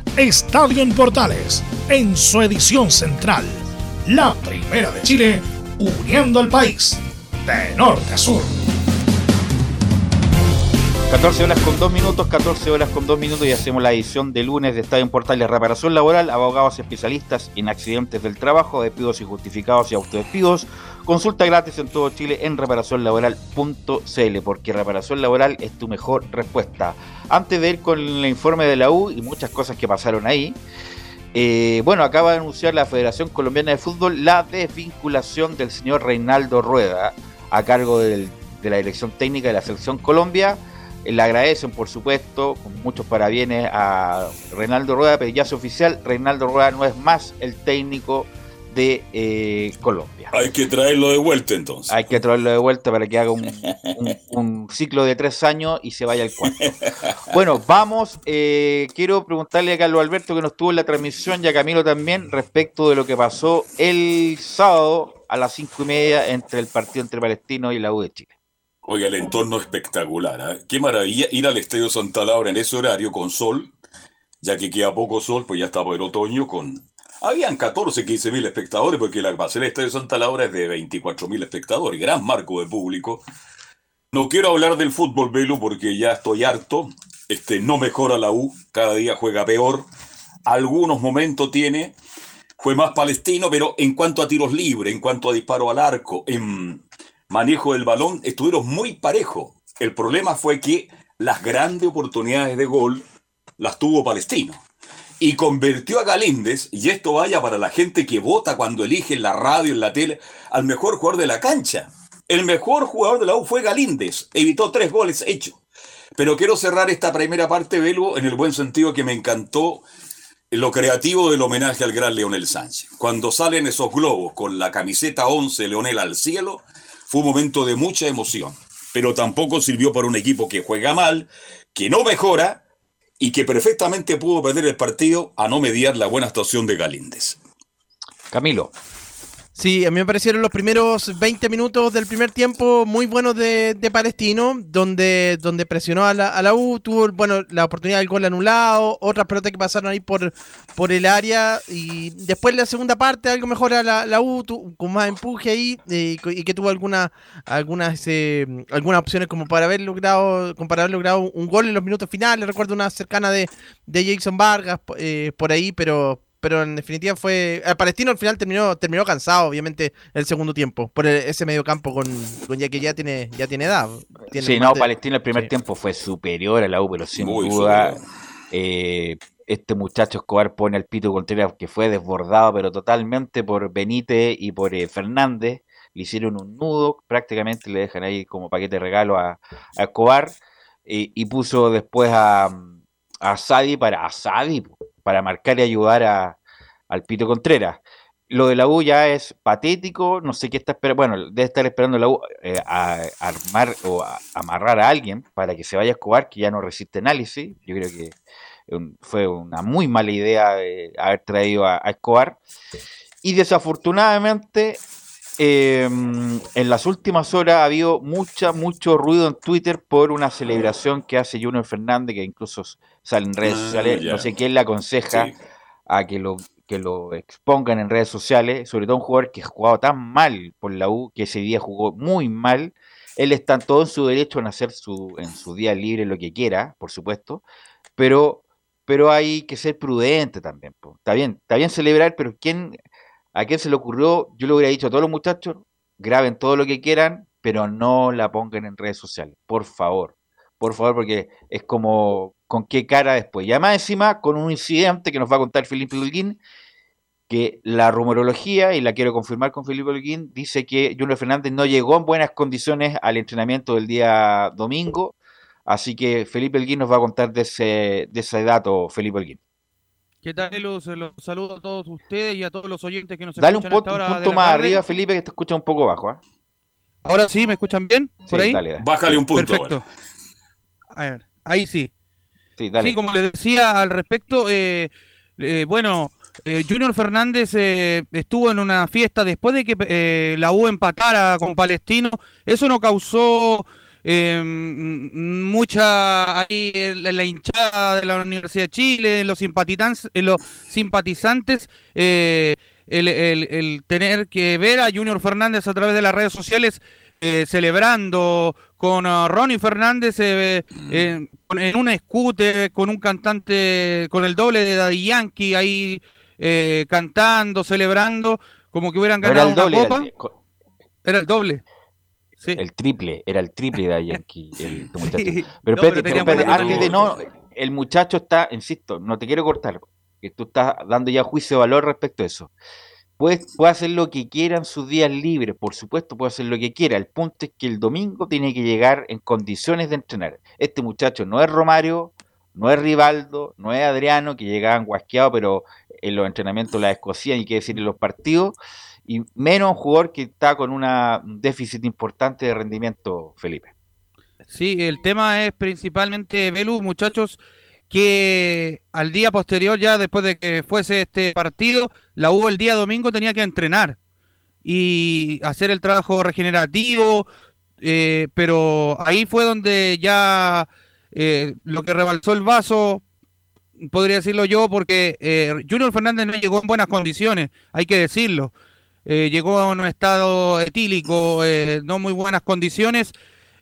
Estadio en Portales en su edición central. La primera de Chile, uniendo al país de norte a sur. 14 horas con 2 minutos, 14 horas con 2 minutos y hacemos la edición de lunes de Estadio en Reparación Laboral, abogados especialistas en accidentes del trabajo, despidos injustificados y autodespidos. Consulta gratis en todo Chile en reparacionlaboral.cl porque reparación laboral es tu mejor respuesta. Antes de ir con el informe de la U y muchas cosas que pasaron ahí, eh, bueno, acaba de anunciar la Federación Colombiana de Fútbol la desvinculación del señor Reinaldo Rueda a cargo de la dirección técnica de la Selección Colombia. Eh, Le agradecen, por supuesto, con muchos parabienes a Reinaldo Rueda, pero ya es oficial, Reinaldo Rueda no es más el técnico de eh, Colombia. Hay que traerlo de vuelta entonces. Hay que traerlo de vuelta para que haga un, un- un ciclo de tres años y se vaya al cuarto. Bueno, vamos. eh, quiero preguntarle a Carlos Alberto, que no estuvo en la transmisión, y a Camilo también, respecto de lo que pasó el sábado a las cinco y media entre el partido entre Palestino y la U de Chile. Oiga, el entorno espectacular. ¿ah? Qué maravilla ir al Estadio Santa Laura en ese horario con sol, ya que queda poco sol, pues ya estaba el otoño con... Habían 14, 15 mil espectadores, porque la base del Estadio Santa Laura es de 24 mil espectadores, gran marco de público. No quiero hablar del fútbol, Velo, porque ya estoy harto. Este, no mejora la U, cada día juega peor. Algunos momentos tiene, fue más palestino, pero en cuanto a tiros libres, en cuanto a disparo al arco, en manejo del balón, estuvieron muy parejos. El problema fue que las grandes oportunidades de gol las tuvo Palestino. Y convirtió a Galíndez, y esto vaya para la gente que vota cuando elige en la radio, en la tele, al mejor jugador de la cancha. El mejor jugador de la U fue Galíndez, evitó tres goles hechos. Pero quiero cerrar esta primera parte, Velo, en el buen sentido que me encantó lo creativo del homenaje al gran Leonel Sánchez. Cuando salen esos globos con la camiseta 11 Leonel al cielo, fue un momento de mucha emoción. Pero tampoco sirvió para un equipo que juega mal, que no mejora y que perfectamente pudo perder el partido a no mediar la buena actuación de Galíndez. Camilo. Sí, a mí me parecieron los primeros 20 minutos del primer tiempo muy buenos de, de Palestino, donde, donde presionó a la, a la U, tuvo bueno, la oportunidad del gol anulado, otras pelotas que pasaron ahí por, por el área, y después la segunda parte algo mejor a la, la U, tu- con más empuje ahí, eh, y que tuvo alguna, algunas, eh, algunas opciones como para haber logrado, como para haber logrado un gol en los minutos finales, recuerdo una cercana de, de Jason Vargas eh, por ahí, pero pero en definitiva fue. El Palestino al final terminó, terminó cansado, obviamente, el segundo tiempo, por el- ese medio campo con, con ya que ya tiene, ya tiene edad. Tiene Sí, no, de- Palestino el primer sí. tiempo fue superior a la U, pero sin Muy duda eh, este muchacho Escobar pone al Pito Contreras que fue desbordado, pero totalmente por Benítez y por eh, Fernández. Le hicieron un nudo, prácticamente le dejan ahí como paquete de regalo a, a Escobar y, y puso después a, a Sadi para, a Sadi, para marcar y ayudar a, al Pito Contreras. Lo de la U ya es patético, no sé qué está esperando, bueno, debe estar esperando la U eh, a, armar o a amarrar a alguien para que se vaya a Escobar, que ya no resiste análisis. Yo creo que fue una muy mala idea eh, haber traído a, a Escobar. Y desafortunadamente, eh, en las últimas horas ha habido mucha, mucho ruido en Twitter por una celebración que hace Junior Fernández, que incluso sale en redes Ah, sociales. No sé quién le aconseja Sí. a que lo, que lo expongan en redes sociales, sobre todo un jugador que ha jugado tan mal por la U, que ese día jugó muy mal. Él está en todo en su derecho en hacer su, en su día libre lo que quiera, por supuesto, pero, pero hay que ser prudente también. po. Está bien, está bien celebrar, pero ¿quién, ¿a quién se le ocurrió? Yo le hubiera dicho a todos los muchachos, graben todo lo que quieran, pero no la pongan en redes sociales, por favor. Por favor, porque es como con qué cara después. Y además encima con un incidente que nos va a contar Felipe Holguín, que la rumorología, y la quiero confirmar con Felipe Holguín, dice que Junior Fernández no llegó en buenas condiciones al entrenamiento del día domingo. Así que Felipe Holguín nos va a contar de ese, de ese dato, Felipe Holguín. ¿Qué tal, Los, los saludo a todos ustedes y a todos los oyentes que nos Dale escuchan esta un punto más tarde. arriba, Felipe, que te escucha un poco bajo. ¿ah? Ahora sí, ¿me escuchan bien? ¿Por Sí, ahí? dale, dale. Bájale un punto. Perfecto. A ver, ahí sí. Sí, dale. Sí, como les decía al respecto, eh, eh, bueno, eh, Junior Fernández eh, estuvo en una fiesta después de que eh, la U empatara con Palestino. Eso no causó eh, mucha ahí en la hinchada de la Universidad de Chile, en los simpatizantes, en los simpatizantes eh, el, el- el tener que ver a Junior Fernández a través de las redes sociales eh, celebrando con ah, Ronnie Fernández eh, con- en un scooter, con un cantante, con el doble de Daddy Yankee ahí eh, cantando, celebrando, como que hubieran ganado una copa. Era el doble. Sí. el triple, era el triple de Yankee, el este muchacho. Sí. Pero No, espérate, pero espérate, no, el muchacho está, insisto, no te quiero cortar, que tú estás dando ya juicio de valor respecto a eso. Puede, puede hacer lo que quiera en sus días libres, por supuesto, puede hacer lo que quiera. El punto es que el domingo tiene que llegar en condiciones de entrenar. Este muchacho no es Romario, no es Rivaldo, no es Adriano, que llegaban guasqueados, pero en los entrenamientos la escocían y qué decir en los partidos, y menos un jugador que está con un déficit importante de rendimiento, Felipe. Sí, el tema es principalmente, Belu, muchachos, que al día posterior, ya después de que fuese este partido, la U el día domingo tenía que entrenar y hacer el trabajo regenerativo, eh, pero ahí fue donde ya eh, lo que rebalsó el vaso, podría decirlo yo, porque eh, Junior Fernández no llegó en buenas condiciones, hay que decirlo. Eh, llegó en un estado etílico, eh, no muy buenas condiciones.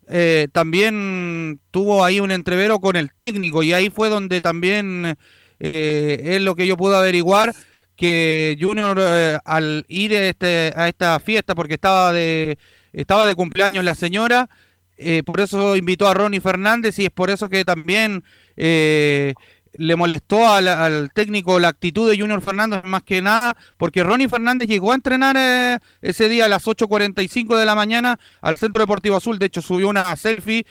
Eh, también tuvo ahí un entrevero con el técnico y ahí fue donde también es lo que yo pude averiguar que Junior al ir a, este, a esta fiesta porque estaba de estaba de cumpleaños la señora por eso invitó a Ronnie Fernández y es por eso que también le molestó al, al técnico la actitud de Junior Fernández más que nada, porque Ronnie Fernández llegó a entrenar eh, ese día a las 8.45 de la mañana al Centro Deportivo Azul, de hecho subió una selfie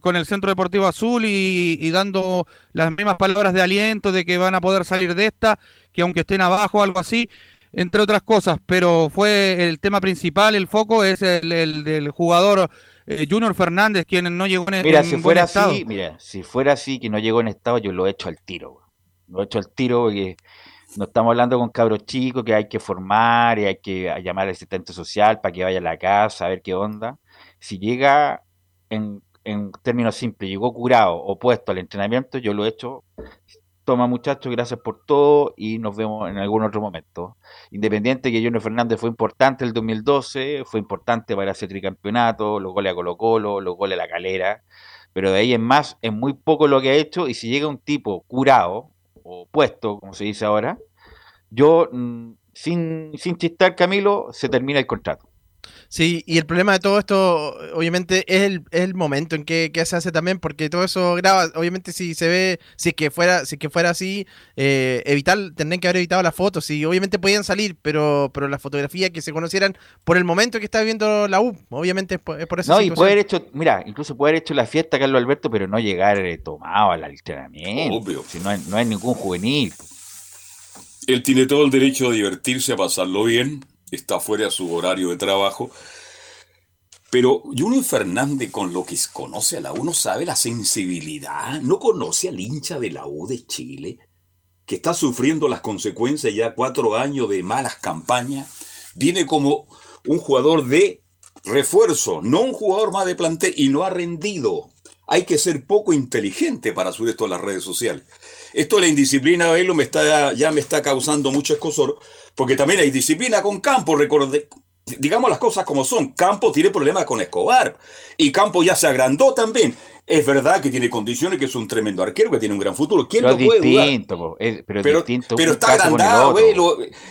con, el Centro Deportivo Azul y, dando las mismas palabras de aliento de que van a poder salir de esta, que aunque estén abajo algo así, entre otras cosas, pero fue el tema principal, el foco es el del jugador eh, Junior Fernández, quien no llegó en, Mira, en si buen fuera estado. así, mira, si fuera así que no llegó en estado, yo lo he hecho al tiro. Lo he hecho al tiro porque no estamos hablando con cabros chicos que hay que formar y hay que llamar al asistente social para que vaya a la casa a ver qué onda. Si llega en, en términos simples, llegó curado, opuesto al entrenamiento, yo lo he hecho. Toma muchachos, gracias por todo y nos vemos en algún otro momento. Independiente que Junior Fernández fue importante el 2012, fue importante para ese tricampeonato, los goles a Colo Colo, los goles a la calera, pero de ahí en más es muy poco lo que ha hecho y si llega un tipo curado o puesto, como se dice ahora, yo, mm, sin, sin chistar, Camilo, se termina el contrato. Sí, y el problema de todo esto, obviamente, es el, es el momento en que, que se hace también, porque todo eso graba, obviamente si se ve, si es que fuera, si es que fuera así, eh, evitar, tendrían que haber evitado las fotos, y obviamente podían salir, pero, pero las fotografías que se conocieran por el momento que está viviendo la U, obviamente es por, es por esa No, y puede haber hecho, mira, incluso puede haber hecho la fiesta Carlos Alberto, pero no llegar eh, tomado al entrenamiento. Obvio. Si no, hay, no hay ningún juvenil. Él tiene todo el derecho a divertirse, a pasarlo bien, está fuera de su horario de trabajo. Pero Junior Fernández, con lo que conoce a la U, no sabe la sensibilidad, no conoce al hincha de la U de Chile, que está sufriendo las consecuencias ya cuatro años de malas campañas. Viene como un jugador de refuerzo, no un jugador más de plantel, y no ha rendido. Hay que ser poco inteligente para subir esto a las redes sociales. Esto de la indisciplina, verlo, me está, ya me está causando mucho escosor, porque también hay disciplina con Campo. Digamos las cosas como son. Campo tiene problemas con Escobar, y Campo ya se agrandó también. Es verdad que tiene condiciones, que es un tremendo arquero, que tiene un gran futuro. ¿Quién Pero lo puede dudar? distinto, po, es- pero distinto. pero un está agrandado, güey,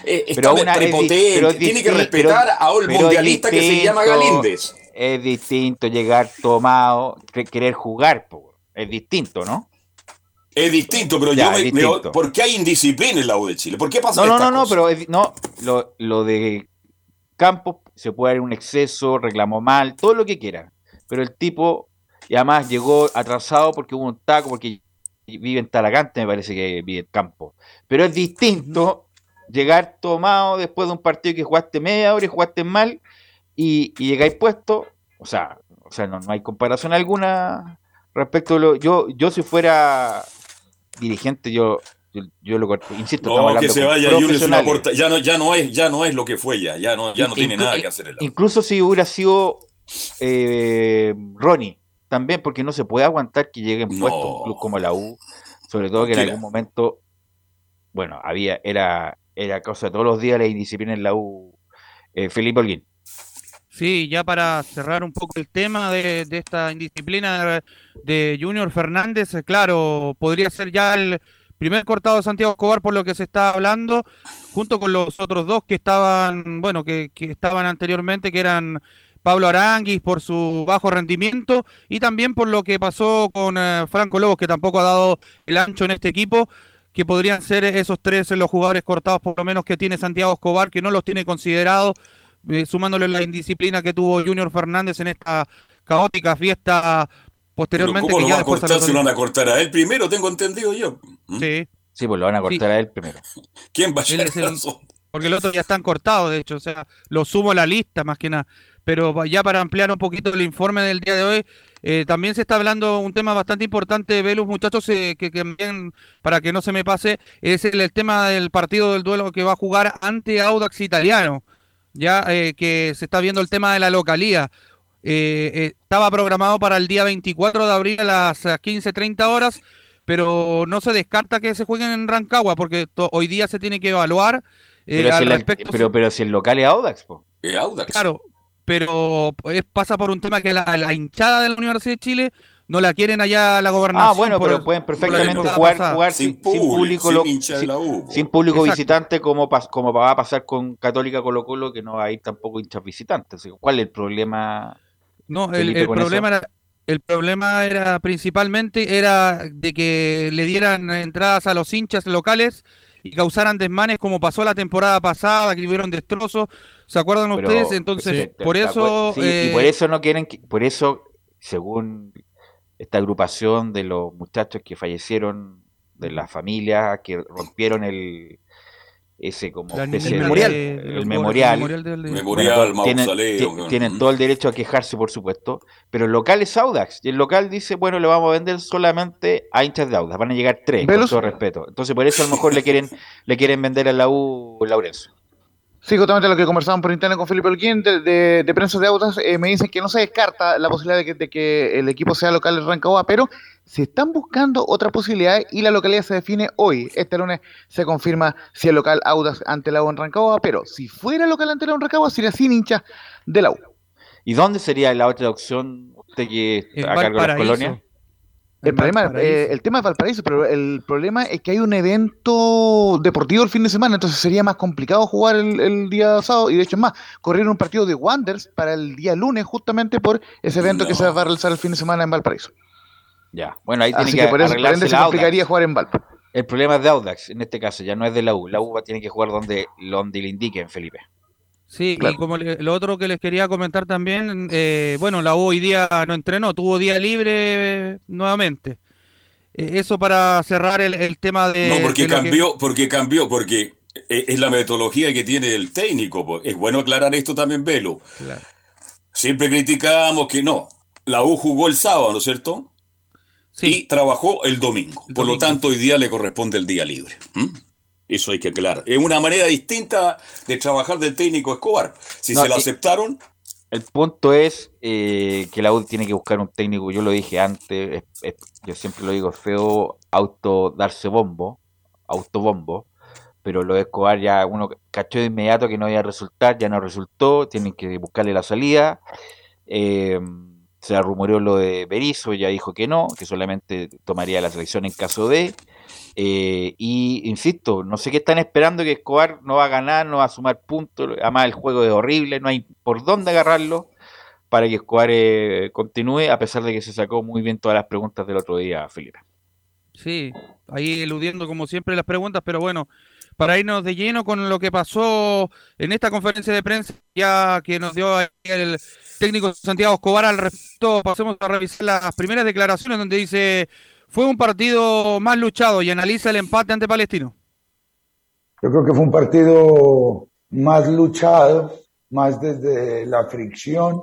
eh, está prepotente, es tiene que respetar a es mundialista que se llama Galíndez. Es distinto llegar tomado, que- querer jugar, po. es distinto, ¿no? Es distinto, pero Ya, yo me, me-. ¿Por qué hay indisciplina en la U de Chile? ¿Por qué pasa No, no, no, no, pero es- no, lo, lo de Campos se puede dar un exceso, reclamó mal, todo lo que quiera. Pero el tipo, y además llegó atrasado porque hubo un taco, porque vive en Talagante, me parece que vive en campo. Pero es distinto llegar tomado después de un partido que jugaste media hora y jugaste mal y, y llegáis puesto. O sea, o sea no, no hay comparación alguna respecto a lo. Yo, yo si fuera dirigente, yo, yo, yo lo. Insisto, estamos No, que se vaya Junior es una profesionales. porta- ya no, ya no es, ya no es lo que fue ya, ya no, ya no tiene nada que hacer U. Incluso si hubiera sido eh, Ronnie, también, porque no se puede aguantar que llegue en puesto un club como la U, sobre todo que en algún momento, bueno, había, era, era cosa de todos los días la indisciplina en la U. Eh, Felipe Holguín. Sí, ya para cerrar un poco el tema de, esta indisciplina de Junior Fernández, eh, claro, podría ser ya el primer cortado de Santiago Escobar por lo que se está hablando, junto con los otros dos que estaban, bueno, que, que estaban anteriormente, que eran Pablo Aranguis por su bajo rendimiento y también por lo que pasó con eh, Franco Lobos, que tampoco ha dado el ancho en este equipo, que podrían ser esos tres los jugadores cortados por lo menos que tiene Santiago Escobar, que no los tiene considerados eh, sumándole la indisciplina que tuvo Junior Fernández en esta caótica fiesta posteriormente. ¿Cómo que lo ya van a cortar si lo van a cortar a él primero? Tengo entendido yo. ¿Mm? Sí, Sí, pues lo van a cortar a él primero. ¿Quién va a razón? porque los otros ya están cortados, de hecho, o sea, lo sumo a la lista más que nada. Pero ya para ampliar un poquito el informe del día de hoy, eh, también se está hablando un tema bastante importante, Velus, muchachos, eh, que, que también, para que no se me pase, es el, el tema del partido del duelo que va a jugar ante Audax Italiano, ya eh, que se está viendo el tema de la localía. Eh, eh, estaba programado para el día 24 de abril a las eh, 15.30 horas, pero no se descarta que se jueguen en Rancagua, porque hoy día se tiene que evaluar eh, Pero, si al el, respecto. pero, pero si el local es Audax, po. Es Audax. Claro, pero es- pasa por un tema que la, la hinchada de la Universidad de Chile no la quieren allá a la gobernación. Ah, bueno, pero pueden perfectamente jugar, jugar Sin sin, público, sin lo- sin- la U, po. sin público Exacto. visitante como, pas- como va a pasar con Católica Colo Colo, que no va a ir tampoco hinchas visitantes. ¿Cuál es el problema? No, el, problema eso. era, el problema era principalmente era de que le dieran entradas a los hinchas locales y causaran desmanes como pasó la temporada pasada, que hubieron destrozos. ¿Se acuerdan Pero- ustedes? Entonces, Sí, por ¿te eso... y eh, por eso no quieren, que- por eso, según esta agrupación de los muchachos que fallecieron, de las familias que rompieron el ese como la- especie el de- memorial, el, de memorial, el memorial del- Memorial, Bueno, tienen, tienen todo el derecho a quejarse, por supuesto, pero el local es Audax, y el local dice, bueno, le vamos a vender solamente a hinchas de Audax, van a llegar tres, con todo respeto. Entonces, por eso a lo mejor le quieren le quieren vender a la U Laurencio. Sí, justamente lo que conversaban por internet con Felipe Olguín de, de, de prensa de autos, eh, me dicen que no se descarta la posibilidad de que, de que el equipo sea local en Rancagua, pero se están buscando otra posibilidad y la localidad se define hoy. Este lunes se confirma si el local Audax ante la U en Rancagua, pero si fuera local ante la U en Rancagua sería sin hincha de la U. ¿Y dónde sería la otra opción usted que En está a cargo de las colonias? El, problema, eh, el tema es Valparaíso, pero el problema es que hay un evento deportivo el fin de semana, entonces sería más complicado jugar el, el día sábado y de hecho es más, correr un partido de Wanderers para el día lunes justamente por ese evento que se va a realizar el fin de semana en Valparaíso. Ya, bueno, ahí tiene Así que, que por eso por ende se complicaría jugar en Valpo. El problema es de Audax, en este caso, ya no es de la U. La U va- tiene que jugar donde, donde le indiquen, Felipe. Sí, Claro. y como le- lo otro que les quería comentar también, eh, bueno, la U hoy día no entrenó, tuvo día libre eh, nuevamente. Eh, eso para cerrar el, el tema de... No, porque de lo que- cambió, porque cambió, porque e- es la metodología que tiene el técnico. Es bueno aclarar esto también, Velo. Claro. Siempre criticamos que no. La U jugó el sábado, ¿no es cierto? Y Sí, trabajó el domingo. El Por lo tanto, hoy día le corresponde el día libre. ¿m? Eso hay que aclarar. Es una manera distinta de trabajar del técnico Escobar. Si No, se y- aceptaron, El punto es eh, que la U tiene que buscar un técnico, yo lo dije antes, es- es- yo siempre lo digo, es feo auto darse bombo, autobombo, pero lo de Escobar ya uno cachó de inmediato que no iba a resultar, ya no resultó, tienen que buscarle la salida. eh, se rumoreó lo de Berizzo, ya dijo que no, que solamente tomaría la selección en caso de. Eh, y insisto, no sé qué están esperando que Escobar no va a ganar, no va a sumar puntos. Además, el juego es horrible, no hay por dónde agarrarlo para que Escobar eh, continúe, a pesar de que se sacó muy bien todas las preguntas del otro día, Felipe. sí, ahí eludiendo como siempre las preguntas, pero bueno, para irnos de lleno con lo que pasó en esta conferencia de prensa, ya que nos dio el técnico Santiago Escobar al respecto, pasemos a revisar las primeras declaraciones donde dice, fue un partido más luchado y analiza el empate ante Palestino. Yo creo que fue un partido más luchado, más desde la fricción,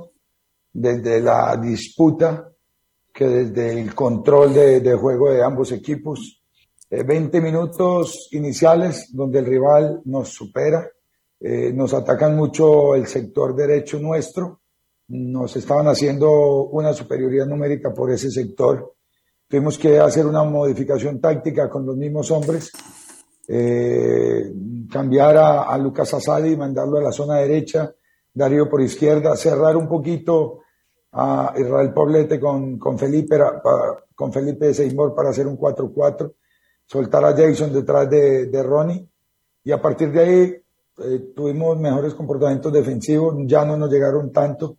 desde la disputa, que desde el control de, juego de ambos equipos. Eh, 20 minutos iniciales donde el rival nos supera, eh, nos atacan mucho el sector derecho nuestro, nos estaban haciendo una superioridad numérica por ese sector. Tuvimos que hacer una modificación táctica con los mismos hombres eh, cambiar a, a Lucas Asadi y mandarlo a la zona derecha, Darío por izquierda, cerrar un poquito a Israel Poblete con, con Felipe ra- pa- con Felipe Seymour para hacer un 4-4, soltar a Jason detrás de, de Ronnie y a partir de ahí eh, tuvimos mejores comportamientos defensivos, ya no nos llegaron tanto,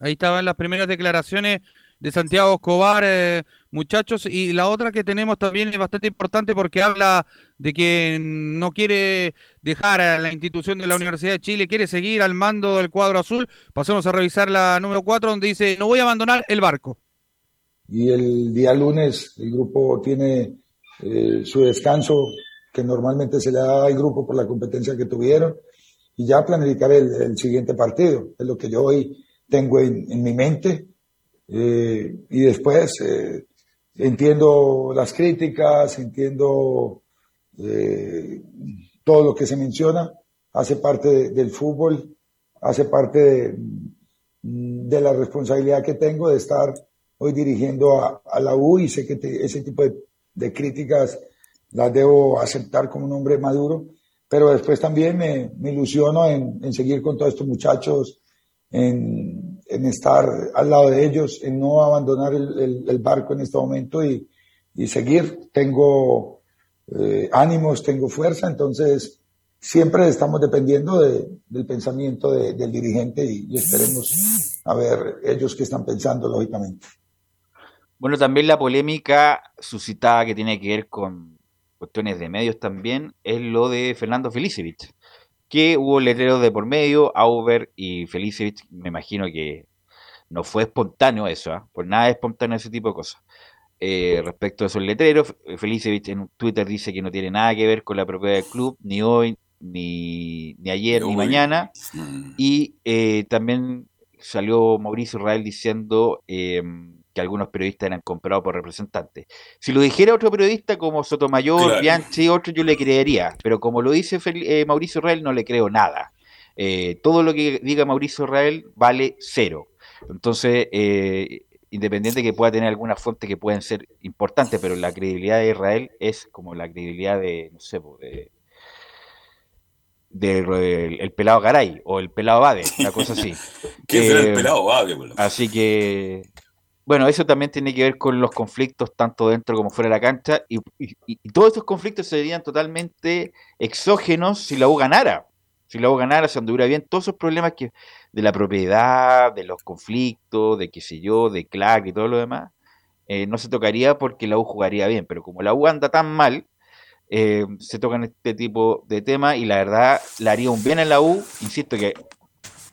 Ahí estaban las primeras declaraciones de Santiago Escobar, eh, muchachos, y la otra que tenemos también es bastante importante porque habla de que no quiere dejar a la institución de la Universidad de Chile, quiere seguir al mando del cuadro azul. Pasemos a revisar la número 4 donde dice, no voy a abandonar el barco. y el día lunes el grupo tiene eh, su descanso que normalmente se le da al grupo por la competencia que tuvieron y ya planificar el, siguiente partido, es lo que yo hoy tengo en, en mi mente eh, y después eh, entiendo las críticas, entiendo eh, todo lo que se menciona, hace parte de- del fútbol, hace parte de, de la responsabilidad que tengo de estar hoy dirigiendo a, la U y sé que te- ese tipo de, de críticas las debo aceptar como un hombre maduro, pero después también me, me ilusiono en, en seguir con todos estos muchachos, en, en estar al lado de ellos, en no abandonar el, barco en este momento y, y seguir. Tengo eh, ánimos, tengo fuerza, entonces siempre estamos dependiendo de- del pensamiento de- del dirigente y, y esperemos a ver ellos qué están pensando, lógicamente. Bueno, también la polémica suscitada que tiene que ver con cuestiones de medios también es lo de Fernando Felicevich, que hubo letreros de por medio, Auber y Felicevich, me imagino que no fue espontáneo eso, ¿ah? por nada es espontáneo ese tipo de cosas. Eh, respecto a esos letreros, Felicevich en Twitter dice que no tiene nada que ver con la propiedad del club, ni hoy, ni, ni ayer, Ni mañana. mm, Y eh, también salió Mauricio Israel diciendo eh, que algunos periodistas eran comprados por representantes. Si lo dijera otro periodista como Sotomayor, Claro. Bianchi, otro, yo le creería. Pero como lo dice Fel- eh, Mauricio Israel, no le creo nada. Eh, todo lo que diga Mauricio Israel vale cero. Entonces, eh, independiente que pueda tener algunas fuentes que pueden ser importantes, pero la credibilidad de Israel es como la credibilidad de, no sé, de, de- del- el pelado Garay o el pelado Bade, una cosa así. ¿Qué será el Eh, pelado? De bola. Así que bueno, eso también tiene que ver con los conflictos tanto dentro como fuera de la cancha y, todos estos conflictos serían totalmente exógenos si la U ganara. Si la U ganara, se anduviera bien, todos esos problemas que de la propiedad, de los conflictos, de qué sé yo, de CLAC y todo lo demás, eh, no se tocaría porque la U jugaría bien, pero como la U anda tan mal, eh, se tocan este tipo de temas y la verdad le haría un bien a la U, insisto que,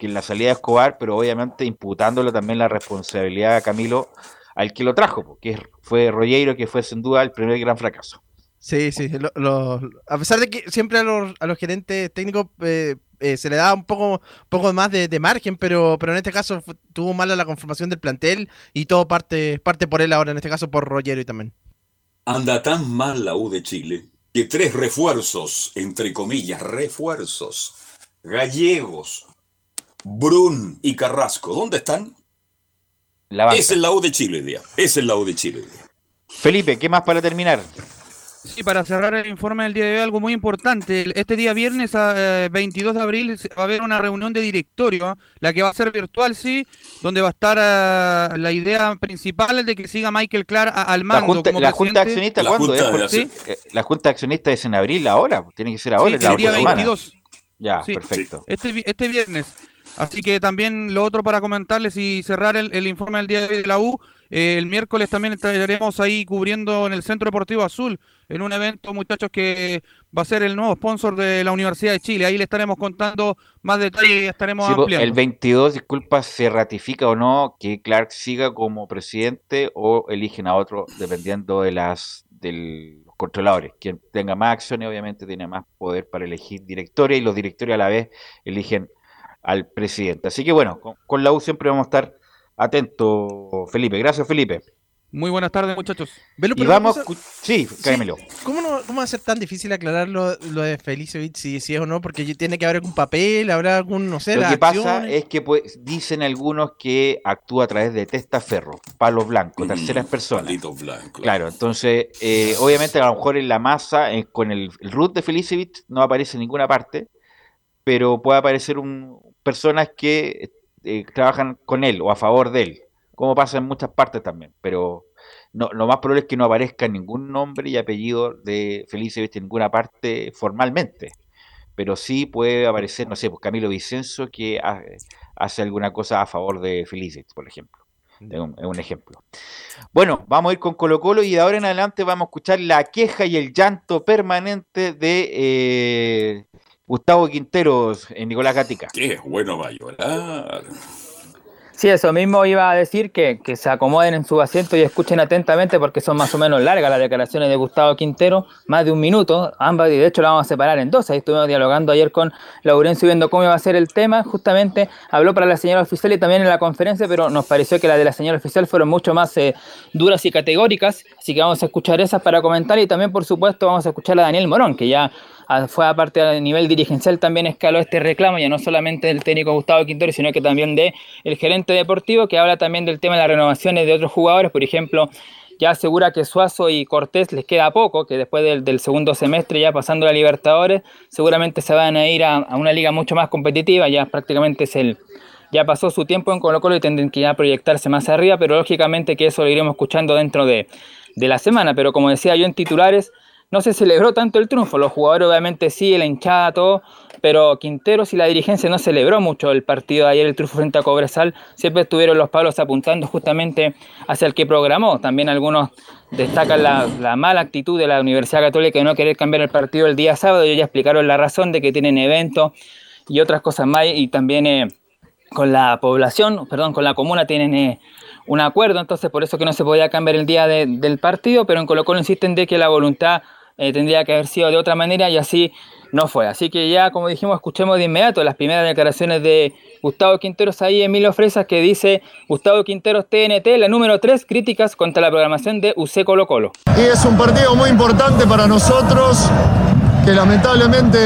que en la salida de Escobar, pero obviamente imputándole también la responsabilidad a Camilo al que lo trajo, porque fue Rollero que fue sin duda el primer gran fracaso. Sí, sí. lo- lo- a pesar de que siempre a los, a los gerentes técnicos eh, eh, se le da un poco, poco más de, de margen, pero, pero en este caso tuvo mala la conformación del plantel y todo parte, parte por él ahora, en este caso por Rollero y también. Anda tan mal la U de Chile que tres refuerzos, entre comillas, refuerzos, gallegos, Brun y Carrasco, ¿dónde están? La banca. Es el la U de Chile, hoy día. Es el la U de Chile. hoy día. Felipe, ¿qué más para terminar? Sí, para cerrar el informe del día de hoy, algo muy importante. Este día viernes, a, eh, 22 de abril, se- va a haber una reunión de directorio, la que va a ser virtual, sí, donde va a estar ah, la idea principal es de que siga Michael Clark a- al La mando. junta, como la junta presidente. accionista, La ¿cuándo junta es? de eh, la junta accionista es en abril ahora, tiene que ser ahora. Sí, es la el día otra semana. 22. Ya, Sí. perfecto. Este, este viernes. Así que también lo otro para comentarles y cerrar el, el informe del día de hoy de la U. eh, el miércoles también estaremos ahí cubriendo en el Centro Deportivo Azul, en un evento, muchachos, que va a ser el nuevo sponsor de la Universidad de Chile. Ahí le estaremos contando más detalles y estaremos Sí, ampliando. el 22, disculpa, se ratifica o no que Clark siga como presidente o eligen a otro dependiendo de las de los controladores. Quien tenga más acciones obviamente tiene más poder para elegir directoria y los directorios a la vez eligen al presidente. Así que bueno, con, con la U siempre vamos a estar atentos, Felipe. Gracias, Felipe. Muy buenas tardes, muchachos. Velo, Y vamos, cosa- sí, cámelo. ¿Cómo, no, ¿Cómo va a ser tan difícil aclarar lo, lo de Felicevich si, si es o no? Porque tiene que haber algún papel, habrá algún, no sé, Lo que pasa acciones. es que pues, dicen algunos que actúa a través de testaferro, palos blancos, terceras personas. Palitos blancos. Claro, entonces, eh, obviamente a lo mejor en la masa, eh, con el, el root de Felicevich, no aparece en ninguna parte, pero puede aparecer un, personas que eh, trabajan con él o a favor de él, como pasa en muchas partes también, pero no, lo más probable es que no aparezca ningún nombre y apellido de Felicevich en ninguna parte formalmente, pero sí puede aparecer, no sé, pues Camilo Vicenzo que ha- hace alguna cosa a favor de Felicevich, por ejemplo. Es un, un ejemplo. Bueno, vamos a ir con Colo Colo y de ahora en adelante vamos a escuchar la queja y el llanto permanente de eh, Gustavo Quinteros en Nicolás Gatica. Qué bueno va a llorar. Sí, eso mismo iba a decir, que, que se acomoden en su asiento y escuchen atentamente porque son más o menos largas las declaraciones de Gustavo Quintero, más de un minuto, ambas, y de hecho la vamos a separar en dos, ahí estuvimos dialogando ayer con Laurencio viendo cómo iba a ser el tema, justamente habló para la señora oficial y también en la conferencia, pero nos pareció que las de la señora oficial fueron mucho más eh, duras y categóricas, así que vamos a escuchar esas para comentar y también por supuesto vamos a escuchar a Daniel Morón, que ya fue aparte a nivel dirigencial también escaló este reclamo, ya no solamente del técnico Gustavo Quintero, sino que también de el gerente deportivo, que habla también del tema de las renovaciones de otros jugadores, por ejemplo, ya asegura que Suazo y Cortés les queda poco, que después del, segundo semestre, ya pasando a Libertadores, seguramente se van a ir a, a una liga mucho más competitiva, ya prácticamente es el... Ya pasó su tiempo en Colo Colo y tendrán que ya proyectarse más arriba, pero lógicamente que eso lo iremos escuchando dentro de, de la semana. Pero como decía yo en titulares, no se celebró tanto el triunfo. Los jugadores obviamente sí, la hinchada, todo, pero Quinteros y la dirigencia no celebró mucho el partido de ayer, el triunfo frente a Cobresal. Siempre estuvieron los palos apuntando justamente hacia el que programó. También algunos destacan la, la mala actitud de la Universidad Católica de no querer cambiar el partido el día sábado. Ellos ya explicaron la razón de que tienen eventos y otras cosas más. Y también eh, con la población, perdón, con la comuna tienen... eh, un acuerdo, entonces por eso que no se podía cambiar el día de- del partido, pero en Colo Colo insisten de que la voluntad eh, tendría que haber sido de otra manera y así no fue. Así que ya, como dijimos, escuchemos de inmediato las primeras declaraciones de Gustavo Quinteros ahí, Emilio Fresas, que dice Gustavo Quinteros TNT, la número 3, críticas contra la programación de UC Colo Colo. Y es un partido muy importante para nosotros, que lamentablemente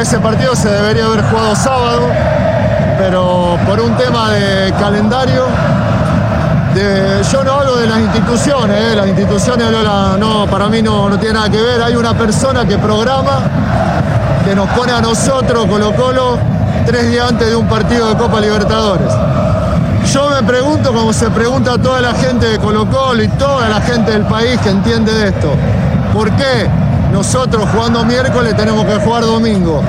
ese partido se debería haber jugado sábado, pero por un tema de calendario, yo no hablo de las instituciones, ¿eh? las instituciones no, para mí no, no tiene nada que ver, hay una persona que programa, que nos pone a nosotros, Colo Colo, tres días antes de un partido de Copa Libertadores. Yo me pregunto como se pregunta toda la gente de Colo Colo y toda la gente del país que entiende de esto. ¿Por qué nosotros jugando miércoles tenemos que jugar domingo?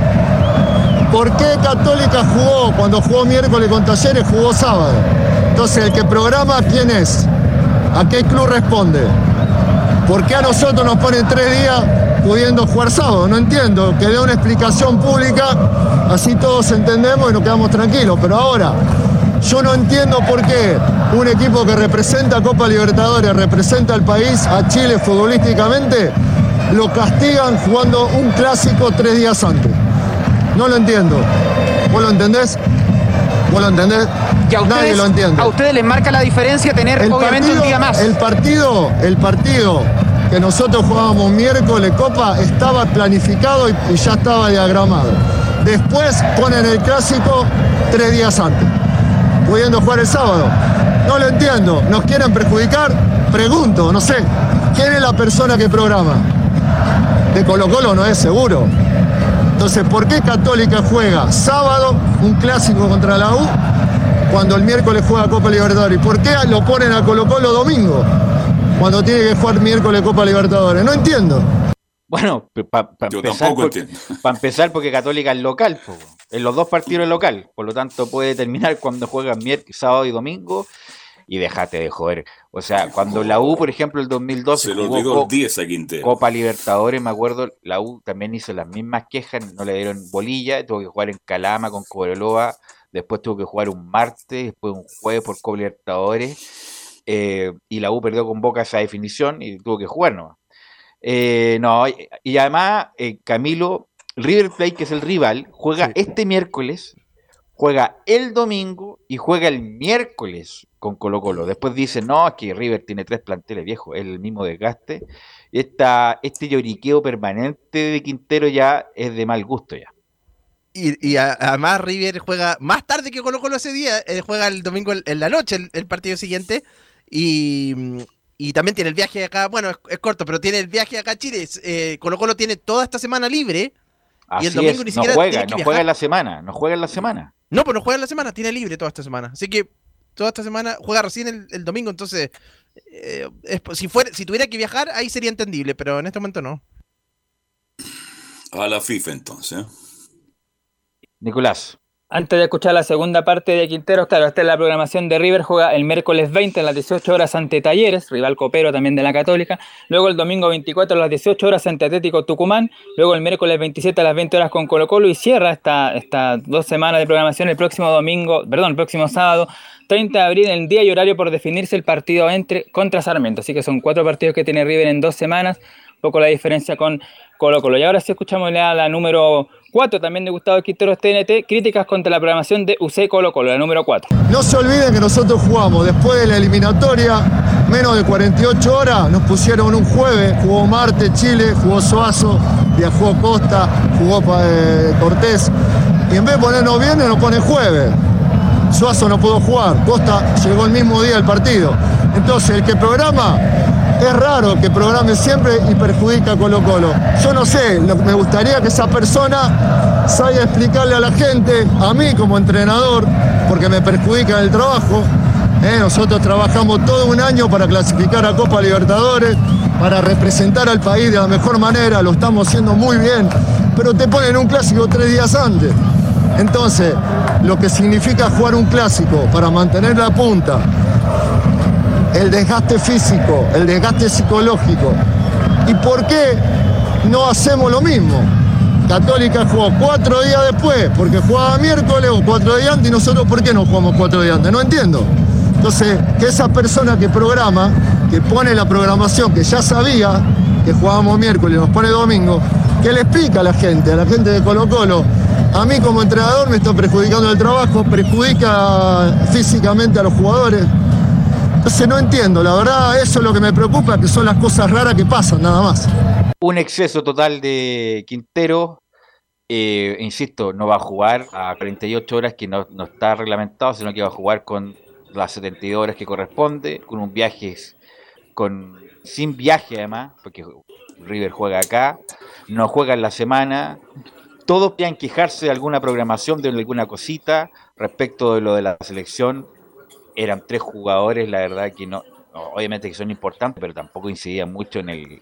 ¿Por qué Católica jugó cuando jugó miércoles con Talleres, jugó sábado? Entonces, el que programa, ¿quién es? ¿A qué club responde? ¿Por qué a nosotros nos ponen tres días pudiendo jugar sábado? No entiendo. Que dé una explicación pública, así todos entendemos y nos quedamos tranquilos. Pero ahora, yo no entiendo por qué un equipo que representa Copa Libertadores, representa al país, a Chile futbolísticamente, lo castigan jugando un clásico tres días antes. No lo entiendo. ¿Vos lo entendés? ¿Vos lo entendés? Y a Nadie lo entiende. a ustedes les marca la diferencia tener El obviamente partido- un día más. El partido, el partido que nosotros jugábamos miércoles Copa estaba planificado y, y ya estaba diagramado. Después ponen el clásico tres días antes, pudiendo jugar el sábado. No lo entiendo. ¿Nos quieren perjudicar? Pregunto, no sé. ¿Quién es la persona que programa? De Colo Colo no es seguro. Entonces, ¿por qué Católica juega sábado un clásico contra la U cuando el miércoles juega Copa Libertadores? ¿Y por qué lo ponen a Colo Colo domingo cuando tiene que jugar miércoles Copa Libertadores? No entiendo. Bueno, para Yo empezar, pa' empezar, porque Católica es local, po, en los dos partidos es local, por lo tanto puede terminar cuando juegan miércoles, sábado y domingo y déjate de joder. O sea, cuando la U, por ejemplo, el 2012 Se le jugó olvidó co- el 10 a Quintero. Copa Libertadores, me acuerdo, la U también hizo las mismas quejas, no le dieron bolilla, tuvo que jugar en Calama con Cobreloa, después tuvo que jugar un martes, después un jueves por Copa Libertadores, eh, y la U perdió con Boca esa definición y tuvo que jugar nomás. Eh, no, y, y además, eh, Camilo, River Plate, que es el rival, juega este miércoles, juega el domingo y juega el miércoles con Colo Colo. Después dicen, no, es que River tiene tres planteles viejos, es el mismo desgaste. Esta, este lloriqueo permanente de Quintero ya es de mal gusto ya. Y, además River juega más tarde que Colo Colo ese día, eh, juega el domingo en, en la noche el, el partido siguiente y, y también tiene el viaje acá, bueno, es, es corto, pero tiene el viaje acá a Chile. eh, Colo Colo tiene toda esta semana libre Así y el domingo es, ni no siquiera juega, tiene que no juega en la semana, no juega en la semana. No, pues no juega en la semana, tiene libre toda esta semana. Así que toda esta semana juega recién el, el domingo, entonces eh, es- si fuera, si tuviera que viajar, ahí sería entendible, pero en este momento no. A la FIFA entonces. ¿eh? Nicolás. Antes de escuchar la segunda parte de Quinteros, claro, esta es la programación de River, juega el miércoles 20 a las 18 horas ante Talleres, rival copero también de la Católica, luego el domingo 24 a las 18 horas ante Atlético Tucumán, luego el miércoles 27 a las 20 horas con Colo Colo y cierra esta, esta dos semanas de programación el próximo domingo, perdón, el próximo sábado, 30 de abril, el día y horario por definirse el partido entre contra Sarmiento, así que son cuatro partidos que tiene River en dos semanas, un poco la diferencia con Colo Colo. Y ahora sí escuchamos la número 4 también de Gustavo Quinteros TNT, críticas contra la programación de UC Colo Colo, la número 4. No se olviden que nosotros jugamos después de la eliminatoria, menos de 48 horas, nos pusieron un jueves, jugó Marte, Chile, jugó Soazo, viajó Costa, jugó eh, Cortés, y en vez de ponernos viernes nos pone jueves. Suazo no pudo jugar, Costa llegó el mismo día al partido. Entonces, el que programa, es raro que programe siempre y perjudica a Colo Colo. Yo no sé, me gustaría que esa persona salga a explicarle a la gente, a mí como entrenador, porque me perjudica el trabajo. ¿eh? Nosotros trabajamos todo un año para clasificar a Copa Libertadores, para representar al país de la mejor manera, lo estamos haciendo muy bien, pero te ponen un clásico tres días antes. Entonces, lo que significa jugar un clásico para mantener la punta, el desgaste físico, el desgaste psicológico. ¿Y por qué no hacemos lo mismo? Católica jugó cuatro días después, porque jugaba miércoles o cuatro días antes, y nosotros ¿por qué no jugamos cuatro días antes? No entiendo. Entonces, que esa persona que programa, que pone la programación, que ya sabía que jugábamos miércoles y nos pone domingo, que le explica a la gente, a la gente de Colo Colo, a mí como entrenador me está perjudicando el trabajo, perjudica físicamente a los jugadores. Entonces no entiendo, la verdad eso es lo que me preocupa, que son las cosas raras que pasan, nada más. Un exceso total de Quintero. eh, insisto, no va a jugar a 48 horas que no, está reglamentado, sino que va a jugar con las 72 horas que corresponde, con un viaje con sin viaje además, porque River juega acá, no juega en la semana. Todos puedan quejarse de alguna programación, de alguna cosita respecto de lo de la selección. Eran tres jugadores, la verdad que no, obviamente que son importantes, pero tampoco incidían mucho en el,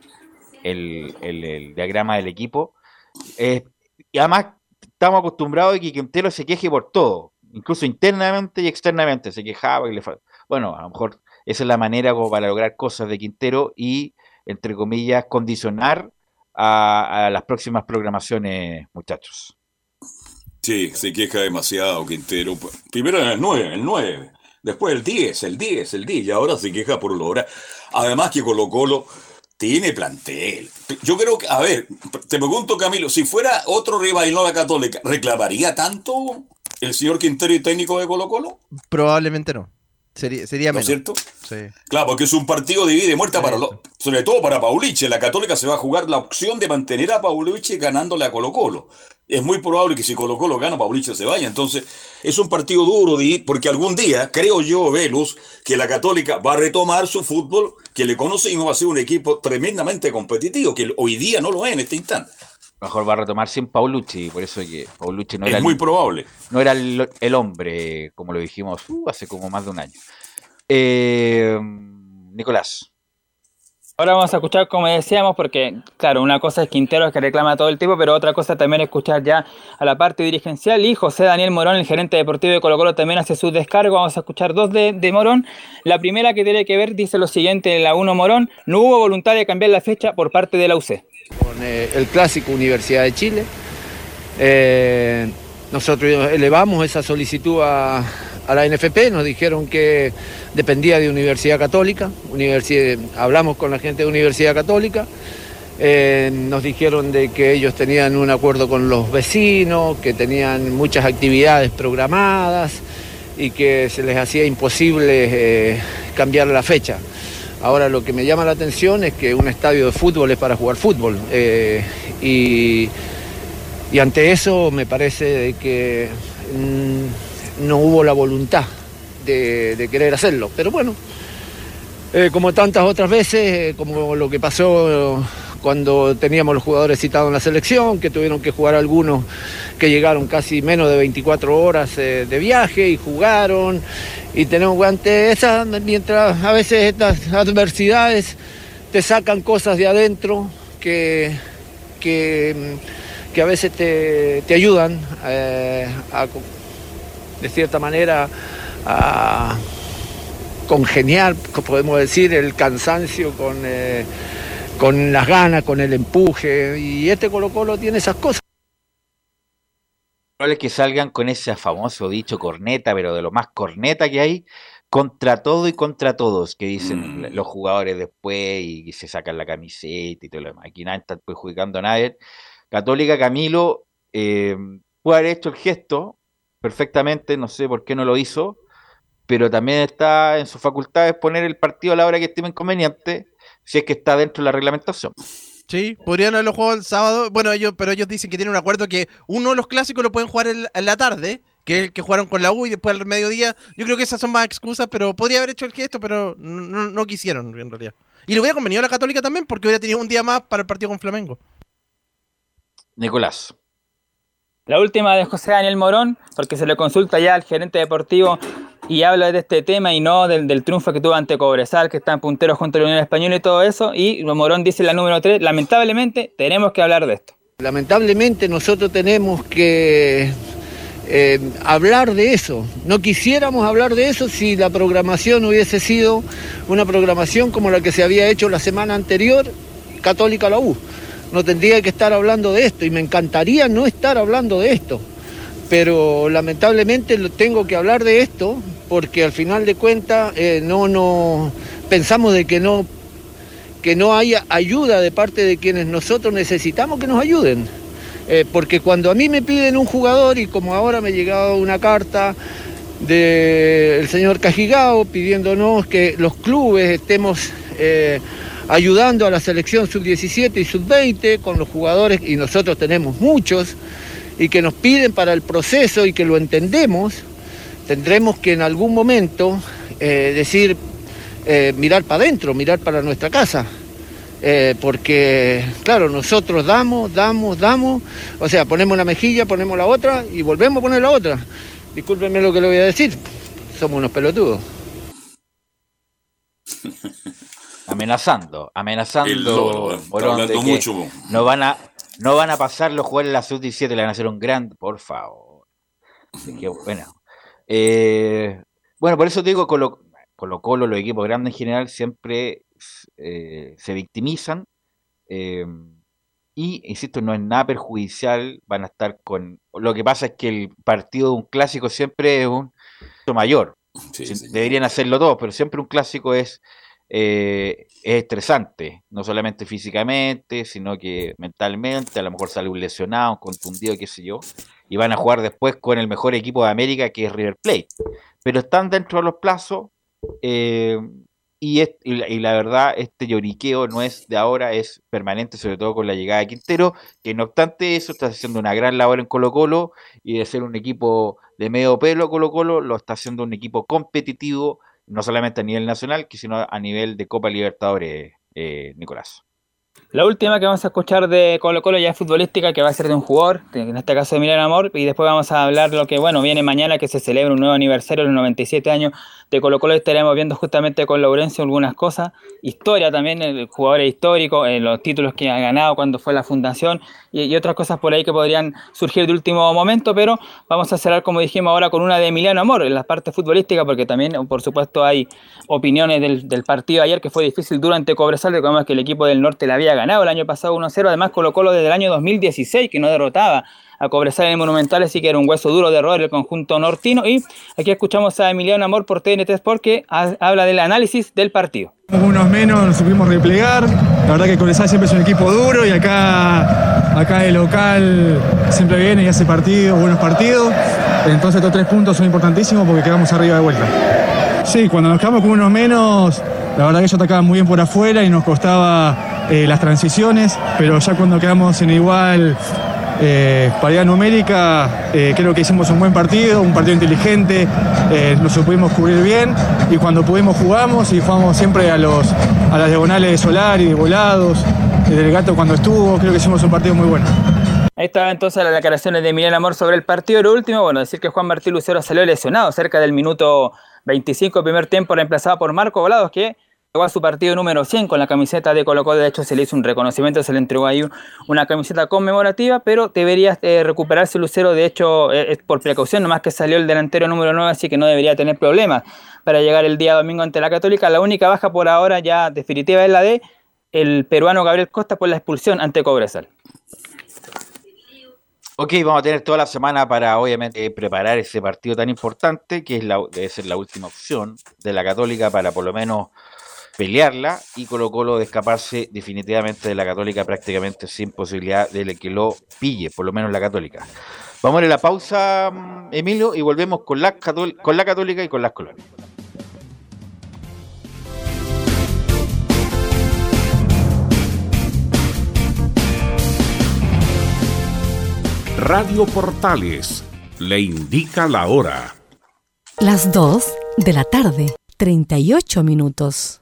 el, el, diagrama del equipo. Eh, y además estamos acostumbrados a que Quintero se queje por todo, incluso internamente y externamente, se quejaba y le Bueno, a lo mejor esa es la manera como para lograr cosas de Quintero y, entre comillas, condicionar a, a las próximas programaciones, muchachos. Sí, se queja demasiado Quintero. Primero en el 9, el 9. Después el 10, el 10, el 10. Y ahora se queja por lo hora. Además que Colo Colo tiene plantel. Yo creo que, a ver, te pregunto Camilo, si fuera otro rival y no la Católica, ¿reclamaría tanto el señor Quintero y técnico de Colo Colo? Probablemente no. Sería, sería ¿No es menos. cierto? Sí. Claro, porque es un partido de vida y muerte para los, sobre todo para Pauliche. La Católica se va a jugar la opción de mantener a Pauliche ganándole a Colo Colo. Es muy probable que si Colo Colo gana, Pauliche se vaya. Entonces, es un partido duro de ir, porque algún día, creo yo, Velus, que la Católica va a retomar su fútbol, que le conocimos, va a ser un equipo tremendamente competitivo, que hoy día no lo es en este instante. Mejor va a retomar sin Paulucci, por eso que Paulucci no Es era, muy el, probable. no era el, el hombre, como lo dijimos uh, hace como más de un año. Eh, Nicolás. Ahora vamos a escuchar, como decíamos, porque, claro, una cosa es Quintero que reclama todo el tiempo, pero otra cosa también es escuchar ya a la parte dirigencial. Y José Daniel Morón, el gerente deportivo de Colo Colo, también hace su descargo. Vamos a escuchar dos de, de Morón. La primera que tiene que ver dice lo siguiente: la 1 Morón, no hubo voluntad de cambiar la fecha por parte de la UC. Con eh, el clásico Universidad de Chile. Eh, nosotros elevamos esa solicitud a, la NFP, nos dijeron que dependía de Universidad Católica, hablamos con la gente de Universidad Católica, eh, nos dijeron de que ellos tenían un acuerdo con los vecinos, que tenían muchas actividades programadas y que se les hacía imposible cambiar la fecha. Ahora lo que me llama la atención es que un estadio de fútbol es para jugar fútbol eh, y, ante eso me parece que mm, no hubo la voluntad de, de querer hacerlo. Pero bueno, eh, como tantas otras veces, eh, como lo que pasó cuando teníamos los jugadores citados en la selección, que tuvieron que jugar algunos que llegaron casi menos de 24 horas eh, de viaje y jugaron. Y tenemos ante esas, mientras a veces estas adversidades te sacan cosas de adentro que, que, que a veces te, te ayudan eh, a, de cierta manera a congeniar, podemos decir, el cansancio con, eh, con las ganas, con el empuje. Y este Colo Colo tiene esas cosas. probable es que salgan con ese famoso dicho corneta, pero de lo más corneta que hay, contra todo y contra todos, que dicen Mm. los jugadores después y, se sacan la camiseta y todo lo demás. Aquí nadie está perjudicando a nadie. Católica Camilo eh, puede haber hecho el gesto perfectamente, no sé por qué no lo hizo, pero también está en sus facultades poner el partido a la hora que estime conveniente, si es que está dentro de la reglamentación. Sí, podrían haberlo jugado el sábado. Bueno, ellos, pero ellos dicen que tienen un acuerdo que uno de los clásicos lo pueden jugar en, en la tarde, que es el que jugaron con la U y después al mediodía. Yo creo que esas son más excusas, pero podría haber hecho el gesto, pero no, no quisieron en realidad. Y le hubiera convenido a la Católica también, porque hubiera tenido un día más para el partido con Flamengo. Nicolás. La última de José Daniel Morón, porque se le consulta ya al gerente deportivo y habla de este tema y no del, del triunfo que tuvo ante Cobresal, que está en puntero junto a la Unión Española y todo eso. Y Morón dice la número 3, lamentablemente tenemos que hablar de esto. Lamentablemente nosotros tenemos que eh, hablar de eso. No quisiéramos hablar de eso si la programación hubiese sido una programación como la que se había hecho la semana anterior, Católica la U. No tendría que estar hablando de esto y me encantaría no estar hablando de esto. Pero lamentablemente tengo que hablar de esto porque al final de cuentas eh, no, no pensamos de que no que no haya ayuda de parte de quienes nosotros necesitamos que nos ayuden. Eh, porque cuando a mí me piden un jugador, y como ahora me ha llegado una carta del señor Cajigao pidiéndonos que los clubes estemos eh, ayudando a la selección sub-17 y sub-20 con los jugadores, y nosotros tenemos muchos, y que nos piden para el proceso y que lo entendemos, tendremos que en algún momento eh, decir, eh, mirar para adentro, mirar para nuestra casa. Eh, porque, claro, nosotros damos, damos, damos, o sea, ponemos una mejilla, ponemos la otra y volvemos a poner la otra. Discúlpenme lo que le voy a decir, somos unos pelotudos. amenazando, amenazando de que mucho. no van a no van a pasarlo a jugar en la sub-17, le van a hacer un gran, por favor. Así que, bueno. Eh, bueno, por eso te digo, Colo, Colo Colo, los equipos grandes en general, siempre eh, se victimizan. eh, y, insisto, no es nada perjudicial, van a estar con... Lo que pasa es que el partido de un clásico siempre es un mayor. Sí. Deberían hacerlo todos, pero siempre un clásico es, eh, es estresante, no solamente físicamente, sino que mentalmente, a lo mejor sale un lesionado, un contundido, qué sé yo, y van a jugar después con el mejor equipo de América que es River Plate. Pero están dentro de los plazos eh, y, la, y la verdad, este lloriqueo no es de ahora, es permanente, sobre todo con la llegada de Quintero, que no obstante eso está haciendo una gran labor en Colo Colo y de ser un equipo de medio pelo Colo Colo, lo está haciendo un equipo competitivo, no solamente a nivel nacional, sino a nivel de Copa Libertadores, eh, Nicolás. La última que vamos a escuchar de Colo Colo ya es futbolística, que va a ser de un jugador, en este caso de Emiliano Amor, y después vamos a hablar lo que, bueno, viene mañana, que se celebra un nuevo aniversario los 97 años de Colo Colo, estaremos viendo justamente con Laurencio algunas cosas, historia también, el jugador histórico, eh, los títulos que ha ganado cuando fue la fundación, y, otras cosas por ahí que podrían surgir de último momento, pero vamos a cerrar, como dijimos ahora, con una de Emiliano Amor, en la parte futbolística, porque también, por supuesto, hay opiniones del, partido ayer, que fue difícil durante Cobresal, recordemos que el equipo del norte le había ganado el año pasado 1-0, además Colo Colo desde el año 2016, que no derrotaba a Cobresal en el Monumental, así que era un hueso duro de error el conjunto nortino, y aquí escuchamos a Emiliano Amor por TNT Sport, que ha- habla del análisis del partido. Unos menos nos supimos replegar. La verdad que Cobresal siempre es un equipo duro y acá, acá el local siempre viene y hace partidos, buenos partidos. Entonces estos tres puntos son importantísimos porque quedamos arriba de vuelta. Sí, cuando nos quedamos con unos menos, la verdad que ellos atacaban muy bien por afuera y nos costaba eh, las transiciones, pero ya cuando quedamos en igual eh, paridad numérica, eh, creo que hicimos un buen partido, un partido inteligente, eh, nos supimos cubrir bien y cuando pudimos jugamos y jugamos siempre a, los, a las diagonales de Solari, de volados, del gato cuando estuvo, creo que hicimos un partido muy bueno. Ahí estaba entonces las declaraciones de Emiliano Amor sobre el partido. Lo último, bueno, decir que Juan Martín Lucero salió lesionado cerca del minuto 25 del primer tiempo, reemplazado por Marco Volados, que a su partido número 100 con la camiseta de Colo. De hecho, se le hizo un reconocimiento, se le entregó ahí un- una camiseta conmemorativa, pero debería eh, recuperarse Lucero. De hecho, eh, por precaución, nomás que salió el delantero número 9, así que no debería tener problemas para llegar el día domingo ante la Católica. La única baja por ahora ya definitiva es la de el peruano Gabriel Costa por la expulsión ante Cobresal. Ok, vamos a tener toda la semana para obviamente preparar ese partido tan importante, que es la, debe ser la última opción de la Católica para por lo menos pelearla y Colo Colo de escaparse definitivamente de la Católica prácticamente sin posibilidad de que lo pille, por lo menos la Católica. Vamos a ir a la pausa, mm, Emilio, y volvemos con la, con la Católica y con las colonias. Radio Portales le indica la hora. Las 2 de la tarde, 38 minutos.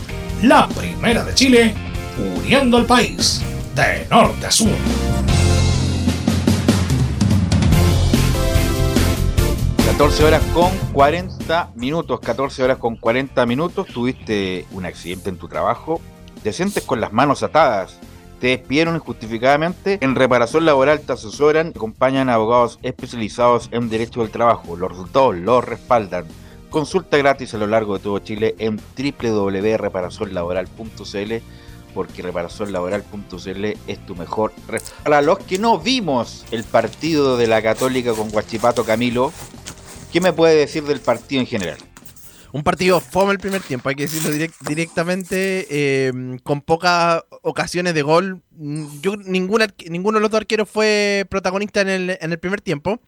La primera de Chile, uniendo al país de norte a sur. 14 horas con 40 minutos, 14 horas con 40 minutos, tuviste un accidente en tu trabajo, te sientes con las manos atadas, te despidieron injustificadamente, en reparación laboral te asesoran, acompañan abogados especializados en derecho del trabajo, los resultados los respaldan. Consulta gratis a lo largo de todo Chile en www.reparacionlaboral.cl porque reparacionlaboral.cl es tu mejor. Para los que no vimos el partido de la Católica con Guachipato Camilo, ¿qué me puede decir del partido en general? Un partido fome el primer tiempo, hay que decirlo direct- directamente, eh, con pocas ocasiones de gol. Yo, ninguno de los dos arqueros fue protagonista en el, en el primer tiempo.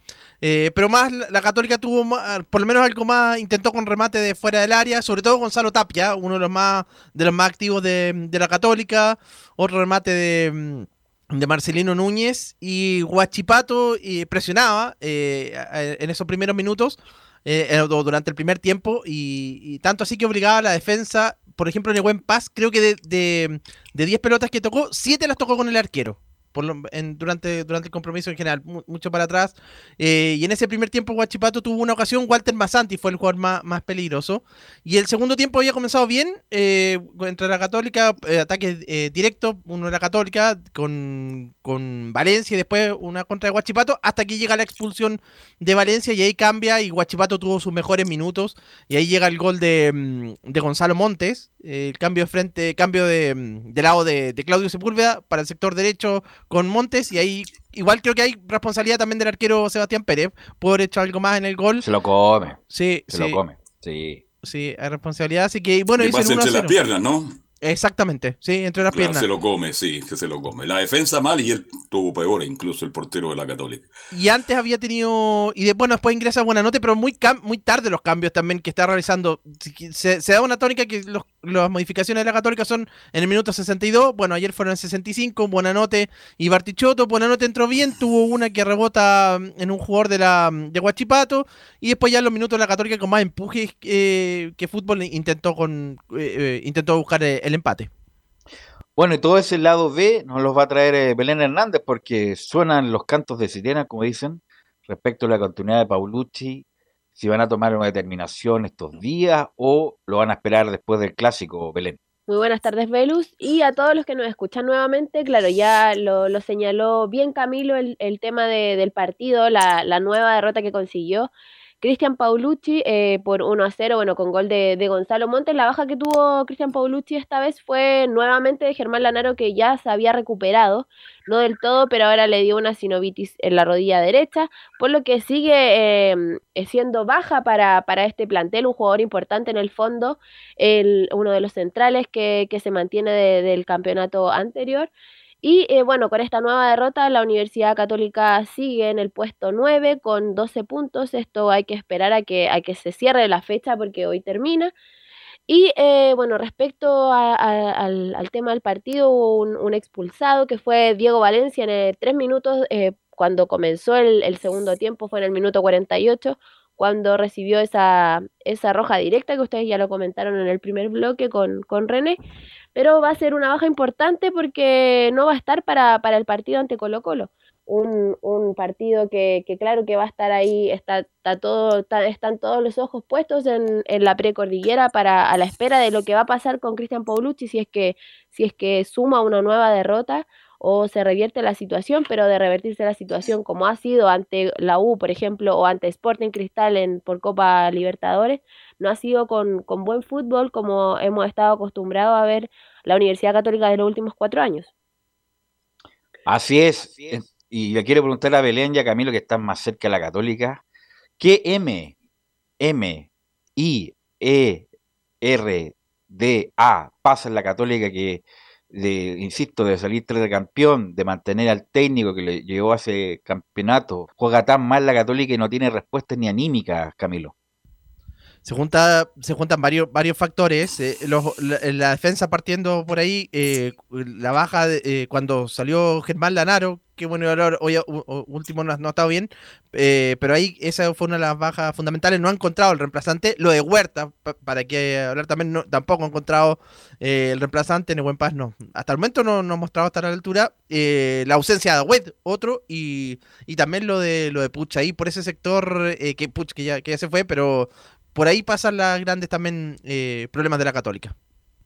Eh, pero más la, Católica tuvo por lo menos algo más, intentó con remate de fuera del área, sobre todo Gonzalo Tapia, uno de los más, de los más activos de, de la Católica, otro remate de, mm, de Marcelino Núñez. Y Guachipato y presionaba eh, en esos primeros minutos eh, eh, durante el primer tiempo y, tanto así que obligaba a la defensa, por ejemplo en el buen paz, creo que de, de, de 10 pelotas que tocó, 7 las tocó con el arquero. Durante, durante el compromiso en general, mu- mucho para atrás. Eh, y en ese primer tiempo, Guachipato tuvo una ocasión. Walter Masanti fue el jugador más, más peligroso. Y el segundo tiempo había comenzado bien. Eh, entre la Católica, eh, ataque eh, directo, uno de la Católica, con, con Valencia y después una contra de Guachipato, hasta que llega la expulsión de Valencia y ahí cambia. Y Guachipato tuvo sus mejores minutos. Y ahí llega el gol de, mm, de Gonzalo Montes. El cambio de frente, cambio de, mm, de lado de, de Claudio Sepúlveda para el sector derecho con Montes. Y ahí igual creo que hay responsabilidad también del arquero Sebastián Pérez por haber hecho algo más en el gol. Se lo come. Sí, Se sí. lo come. Sí. Sí, hay responsabilidad, así que bueno, el pasa 1 a entre las 0. piernas, ¿no? Exactamente, sí, entre las Claro, piernas. se lo come, sí, que se lo come. La defensa mal y él tuvo peor, incluso el portero de la Católica. Y antes había tenido. Y de, bueno, después ingresa Buenanote, pero muy, cam- muy tarde los cambios también que está realizando. Se, se da una tónica que los- las modificaciones de la Católica son en el minuto 62. Bueno, ayer fueron en 65. Buenanote y Bartichotto. Buenanote entró bien, tuvo una que rebota mm, en un jugador de la de Guachipato. Y después ya en los minutos de la Católica con más empuje eh, que fútbol intentó, con, eh, eh, intentó buscar eh, el empate. Bueno, y todo ese lado B nos los va a traer eh, Belén Hernández porque suenan los cantos de sirena, como dicen, respecto a la continuidad de Paulucci, si van a tomar una determinación estos días o lo van a esperar después del clásico, Belén. Muy buenas tardes, Velus. Y a todos los que nos escuchan nuevamente, claro, ya lo, lo señaló bien Camilo el, el tema de- del partido, la, la nueva derrota que consiguió. Cristian Paulucci eh, por 1 a 0, bueno, con gol de, de Gonzalo Montes. La baja que tuvo Cristian Paulucci esta vez fue nuevamente de Germán Lanaro, que ya se había recuperado, no del todo, pero ahora le dio una sinovitis en la rodilla derecha, por lo que sigue eh, eh, siendo baja para, para este plantel, un jugador importante en el fondo, el, uno de los centrales que, que se mantiene de- del campeonato anterior. Y eh, bueno, con esta nueva derrota, la Universidad Católica sigue en el puesto 9 con 12 puntos. Esto hay que esperar a que, a que se cierre la fecha porque hoy termina. Y eh, bueno, respecto a- a- al, al tema del partido, hubo un, un expulsado que fue Diego Valencia en el 3 minutos, eh, cuando comenzó el, el segundo tiempo, fue en el minuto 48, cuando recibió esa, esa roja directa que ustedes ya lo comentaron en el primer bloque con, con René. Pero va a ser una baja importante porque no va a estar para, para el partido ante Colo Colo. Un, un partido que, que claro que va a estar ahí, está, está todo, está- están todos los ojos puestos en, en la precordillera para a la espera de lo que va a pasar con Cristian Paulucci si es que, si es que suma una nueva derrota o se revierte la situación, pero de revertirse la situación como ha sido ante la U, por ejemplo, o ante Sporting Cristal en, por Copa Libertadores, no ha sido con, con buen fútbol como hemos estado acostumbrados a ver la Universidad Católica de los últimos cuatro años. Así es. Y le quiero preguntar a Belén y a Camilo, que están más cerca de la Católica, ¿qué M, M, I, E, R, D, A pasa en la Católica que de, insisto, de salir tres de campeón, de mantener al técnico que le llevó a ese campeonato, juega tan mal la Católica y no tiene respuestas ni anímicas, Camilo se junta se juntan varios varios factores eh, los, la, defensa partiendo por ahí eh, la baja eh, cuando salió Germán Lanaro que bueno hoy último no, no, ha estado bien eh, pero ahí esa fue una de las bajas fundamentales no ha encontrado el reemplazante lo de Huerta para que hablar también no, tampoco ha encontrado eh, el reemplazante en buen paz no. Hasta el momento no, no ha mostrado estar a la altura la ausencia de Wed otro y, y también lo de lo de Puch ahí por ese sector que Puch que ya, que ya se fue pero por ahí pasan las grandes también eh, problemas de la católica.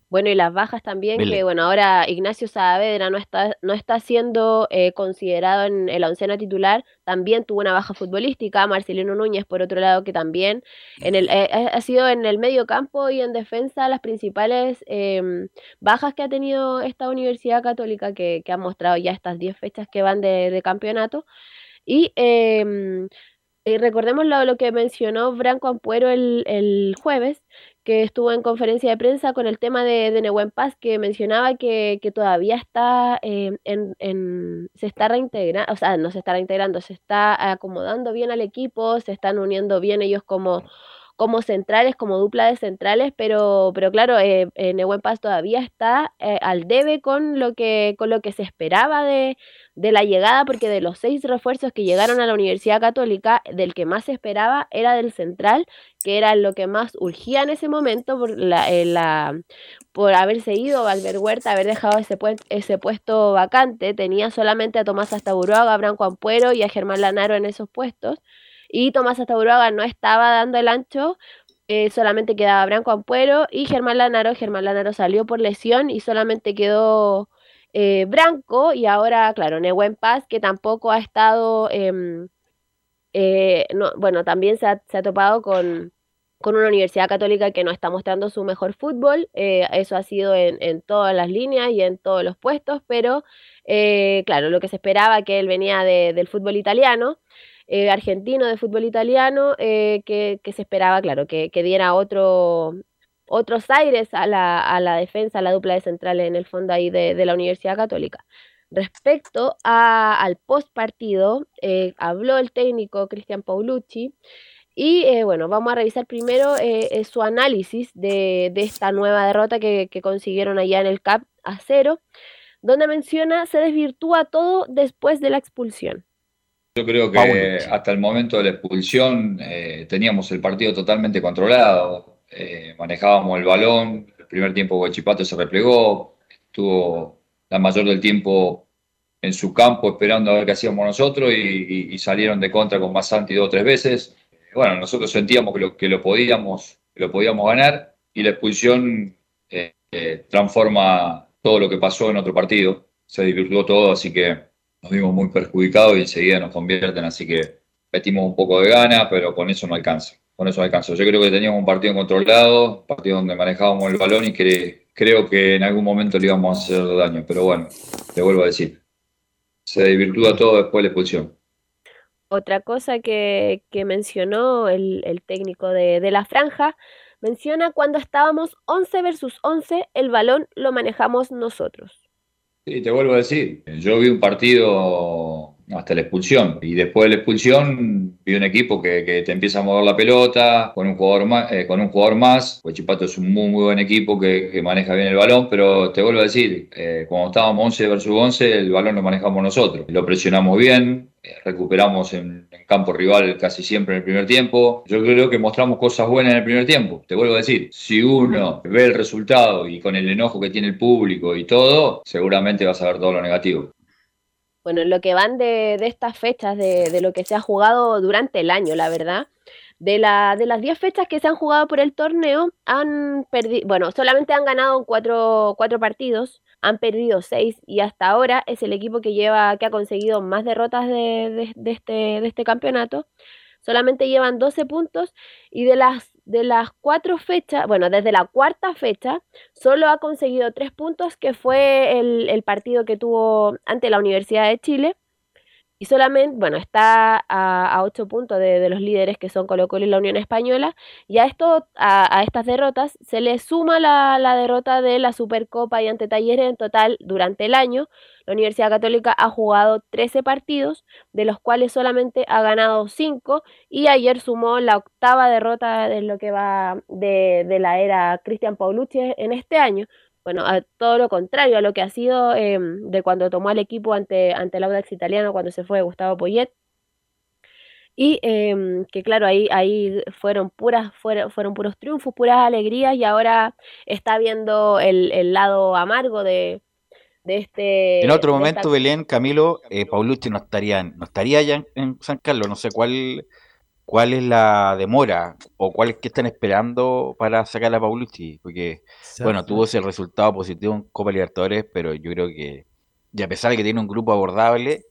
Bueno, y las bajas también, que bueno, ahora Ignacio Saavedra no está, no está siendo eh, considerado en el oncena titular, también tuvo una baja futbolística, Marcelino Núñez, por otro lado, que también en el, eh, ha sido en el medio campo y en defensa las principales eh, bajas que ha tenido esta Universidad Católica, que, que ha mostrado ya estas 10 fechas que van de, de campeonato. Y eh, recordemos lo, lo, que mencionó Branco Ampuero el, el, jueves, que estuvo en conferencia de prensa con el tema de, de Paz, que mencionaba que, que todavía está eh, en, en, se está reintegrando, o sea, no se está reintegrando, se está acomodando bien al equipo, se están uniendo bien ellos como, como centrales, como dupla de centrales, pero, pero claro, eh, eh, Nehuen Paz todavía está eh, al debe con lo que, con lo que se esperaba de de la llegada, porque de los seis refuerzos que llegaron a la Universidad Católica, del que más se esperaba era del central, que era lo que más urgía en ese momento por, la, eh, la, por haberse ido Albert Huerta, haber dejado ese, pu ese puesto vacante. Tenía solamente a Tomás Astaburuaga, a Branco Ampuero y a Germán Lanaro en esos puestos. Y Tomás Astaburuaga no estaba dando el ancho, eh, solamente quedaba Branco Ampuero y Germán Lanaro. Germán Lanaro salió por lesión y solamente quedó eh, Branco y ahora, claro, Nehuen Paz, que tampoco ha estado, eh, eh, no, bueno, también se ha, se ha topado con, con, una universidad católica que no está mostrando su mejor fútbol, eh, eso ha sido en, en, todas las líneas y en todos los puestos, pero eh, claro, lo que se esperaba que él venía de, del fútbol italiano. Argentino de fútbol italiano que, que, se esperaba, claro, que, que diera otro, otros aires a la, a la defensa, a la dupla de centrales en el fondo ahí de, de la Universidad Católica. Respecto al post partido, eh, habló el técnico Cristian Paulucci y eh, bueno, vamos a revisar primero eh, su análisis de, de, esta nueva derrota que, que, consiguieron allá en el CAP a cero, donde menciona se desvirtúa todo después de la expulsión. Yo creo que hasta el momento de la expulsión teníamos el partido totalmente controlado eh, manejábamos el balón, el primer tiempo Guachipato se replegó, estuvo la mayor del tiempo en su campo esperando a ver qué hacíamos nosotros y, y, y salieron de contra con más dos o tres veces. Bueno, nosotros sentíamos que lo, que lo, podíamos, que lo podíamos ganar y la expulsión eh, eh, transforma todo lo que pasó en otro partido, se divirtió todo, así que nos vimos muy perjudicados y enseguida nos convierten, así que metimos un poco de gana, pero con eso no alcanza con eso alcanzó. Yo creo que teníamos un partido controlado, un partido donde manejábamos el balón y que creo que en algún momento le íbamos a hacer daño. Pero bueno, te vuelvo a decir, se desvirtúa todo después de la expulsión. Otra cosa que, que mencionó el, el técnico de, de, la franja, menciona cuando estábamos 11 versus 11, el balón lo manejamos nosotros. Sí, te vuelvo a decir, yo vi un partido hasta la expulsión. Y después de la expulsión vi un equipo que, que te empieza a mover la pelota con un jugador más. Eh, con un jugador más. Huachipato es un muy, muy buen equipo que, maneja bien el balón, pero te vuelvo a decir, eh, cuando estábamos 11 versus 11, el balón lo manejamos nosotros. Lo presionamos bien, eh, recuperamos en, campo rival casi siempre en el primer tiempo. Yo creo que mostramos cosas buenas en el primer tiempo. Te vuelvo a decir, si uno ve el resultado y con el enojo que tiene el público y todo, seguramente vas a ver todo lo negativo bueno, lo que van de, estas fechas, de, lo que se ha jugado durante el año, la verdad. De, la, de las 10 fechas que se han jugado por el torneo, han perdido, bueno, solamente han ganado cuatro, cuatro partidos, han perdido 6 y hasta ahora es el equipo que lleva, que ha conseguido más derrotas de, de, este, este campeonato. Solamente llevan 12 puntos y de las de las cuatro fechas, bueno, desde la cuarta fecha, solo ha conseguido tres puntos, que fue el, el partido que tuvo ante la Universidad de Chile. Y solamente, bueno, está a, 8 puntos de, los líderes que son Colo Colo y la Unión Española, y a, esto, a, a estas derrotas se le suma la, la derrota de la Supercopa y ante Talleres en total durante el año. La Universidad Católica ha jugado 13 partidos, de los cuales solamente ha ganado 5, y ayer sumó la octava derrota de lo que va de, de la era Cristian Paulucci en este año bueno, a todo lo contrario a lo que ha sido eh, de cuando tomó el equipo ante, ante el Audax italiano, cuando se fue Gustavo Poyet. Y eh, que claro, ahí, ahí fueron puras, fueron, fueron puros triunfos, puras alegrías, y ahora está viendo el, el lado amargo de, de este. En otro momento, esta- Belén, Camilo, eh, Paulucci no estaría, no estaría ya en, en San Carlos. No sé cuál, cuál es la demora o cuál es que están esperando para sacar a Paulucci. Porque, bueno, tuvo ese resultado positivo en Copa Libertadores, pero yo creo que, y a pesar de que tiene un grupo abordable,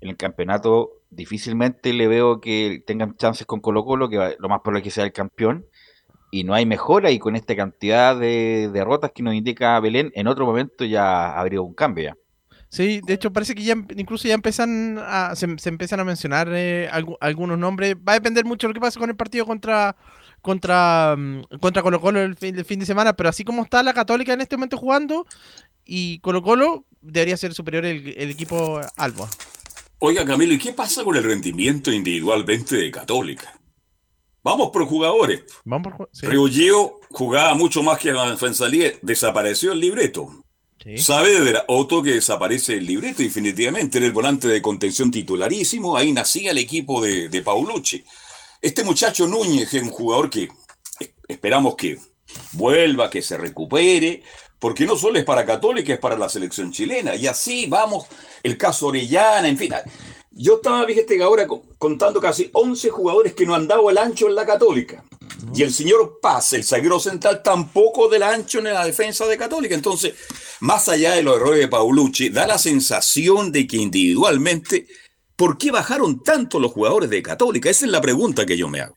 en el campeonato difícilmente le veo que tengan chances con Colo Colo, que va- lo más probable es que sea el campeón. Y no hay mejora, y con esta cantidad de derrotas que nos indica Belén, en otro momento ya habría un cambio ya. Sí, de hecho parece que ya em- incluso ya empiezan a, se, se empiezan a mencionar eh, algu- algunos nombres. Va a depender mucho de lo que pase con el partido contra contra mm, contra Colo Colo el fin, el fin de semana, pero así como está la Católica en este momento jugando y Colo Colo debería ser superior el, el equipo Alba. Oiga, Camilo, ¿y qué pasa con el rendimiento individualmente de Católica? Vamos por jugadores. Vamos por sí. Jugaba mucho más que Fansalí, desapareció el libreto. Saavedra, otro que desaparece el libreto definitivamente, era el volante de contención titularísimo, ahí nacía el equipo de, de Paulucci. Este muchacho Núñez es un jugador que esperamos que vuelva, que se recupere, porque no solo es para Católica, es para la selección chilena. Y así vamos, el caso Orellana, en fin. Yo estaba, fíjate que ahora co- contando casi 11 jugadores que no han dado el ancho en la Católica. Y el señor Paz, el zaguero central, tampoco del ancho en la defensa de Católica. Entonces, más allá de los errores de Paulucci, da la sensación de que individualmente, ¿por qué bajaron tanto los jugadores de Católica? Esa es la pregunta que yo me hago.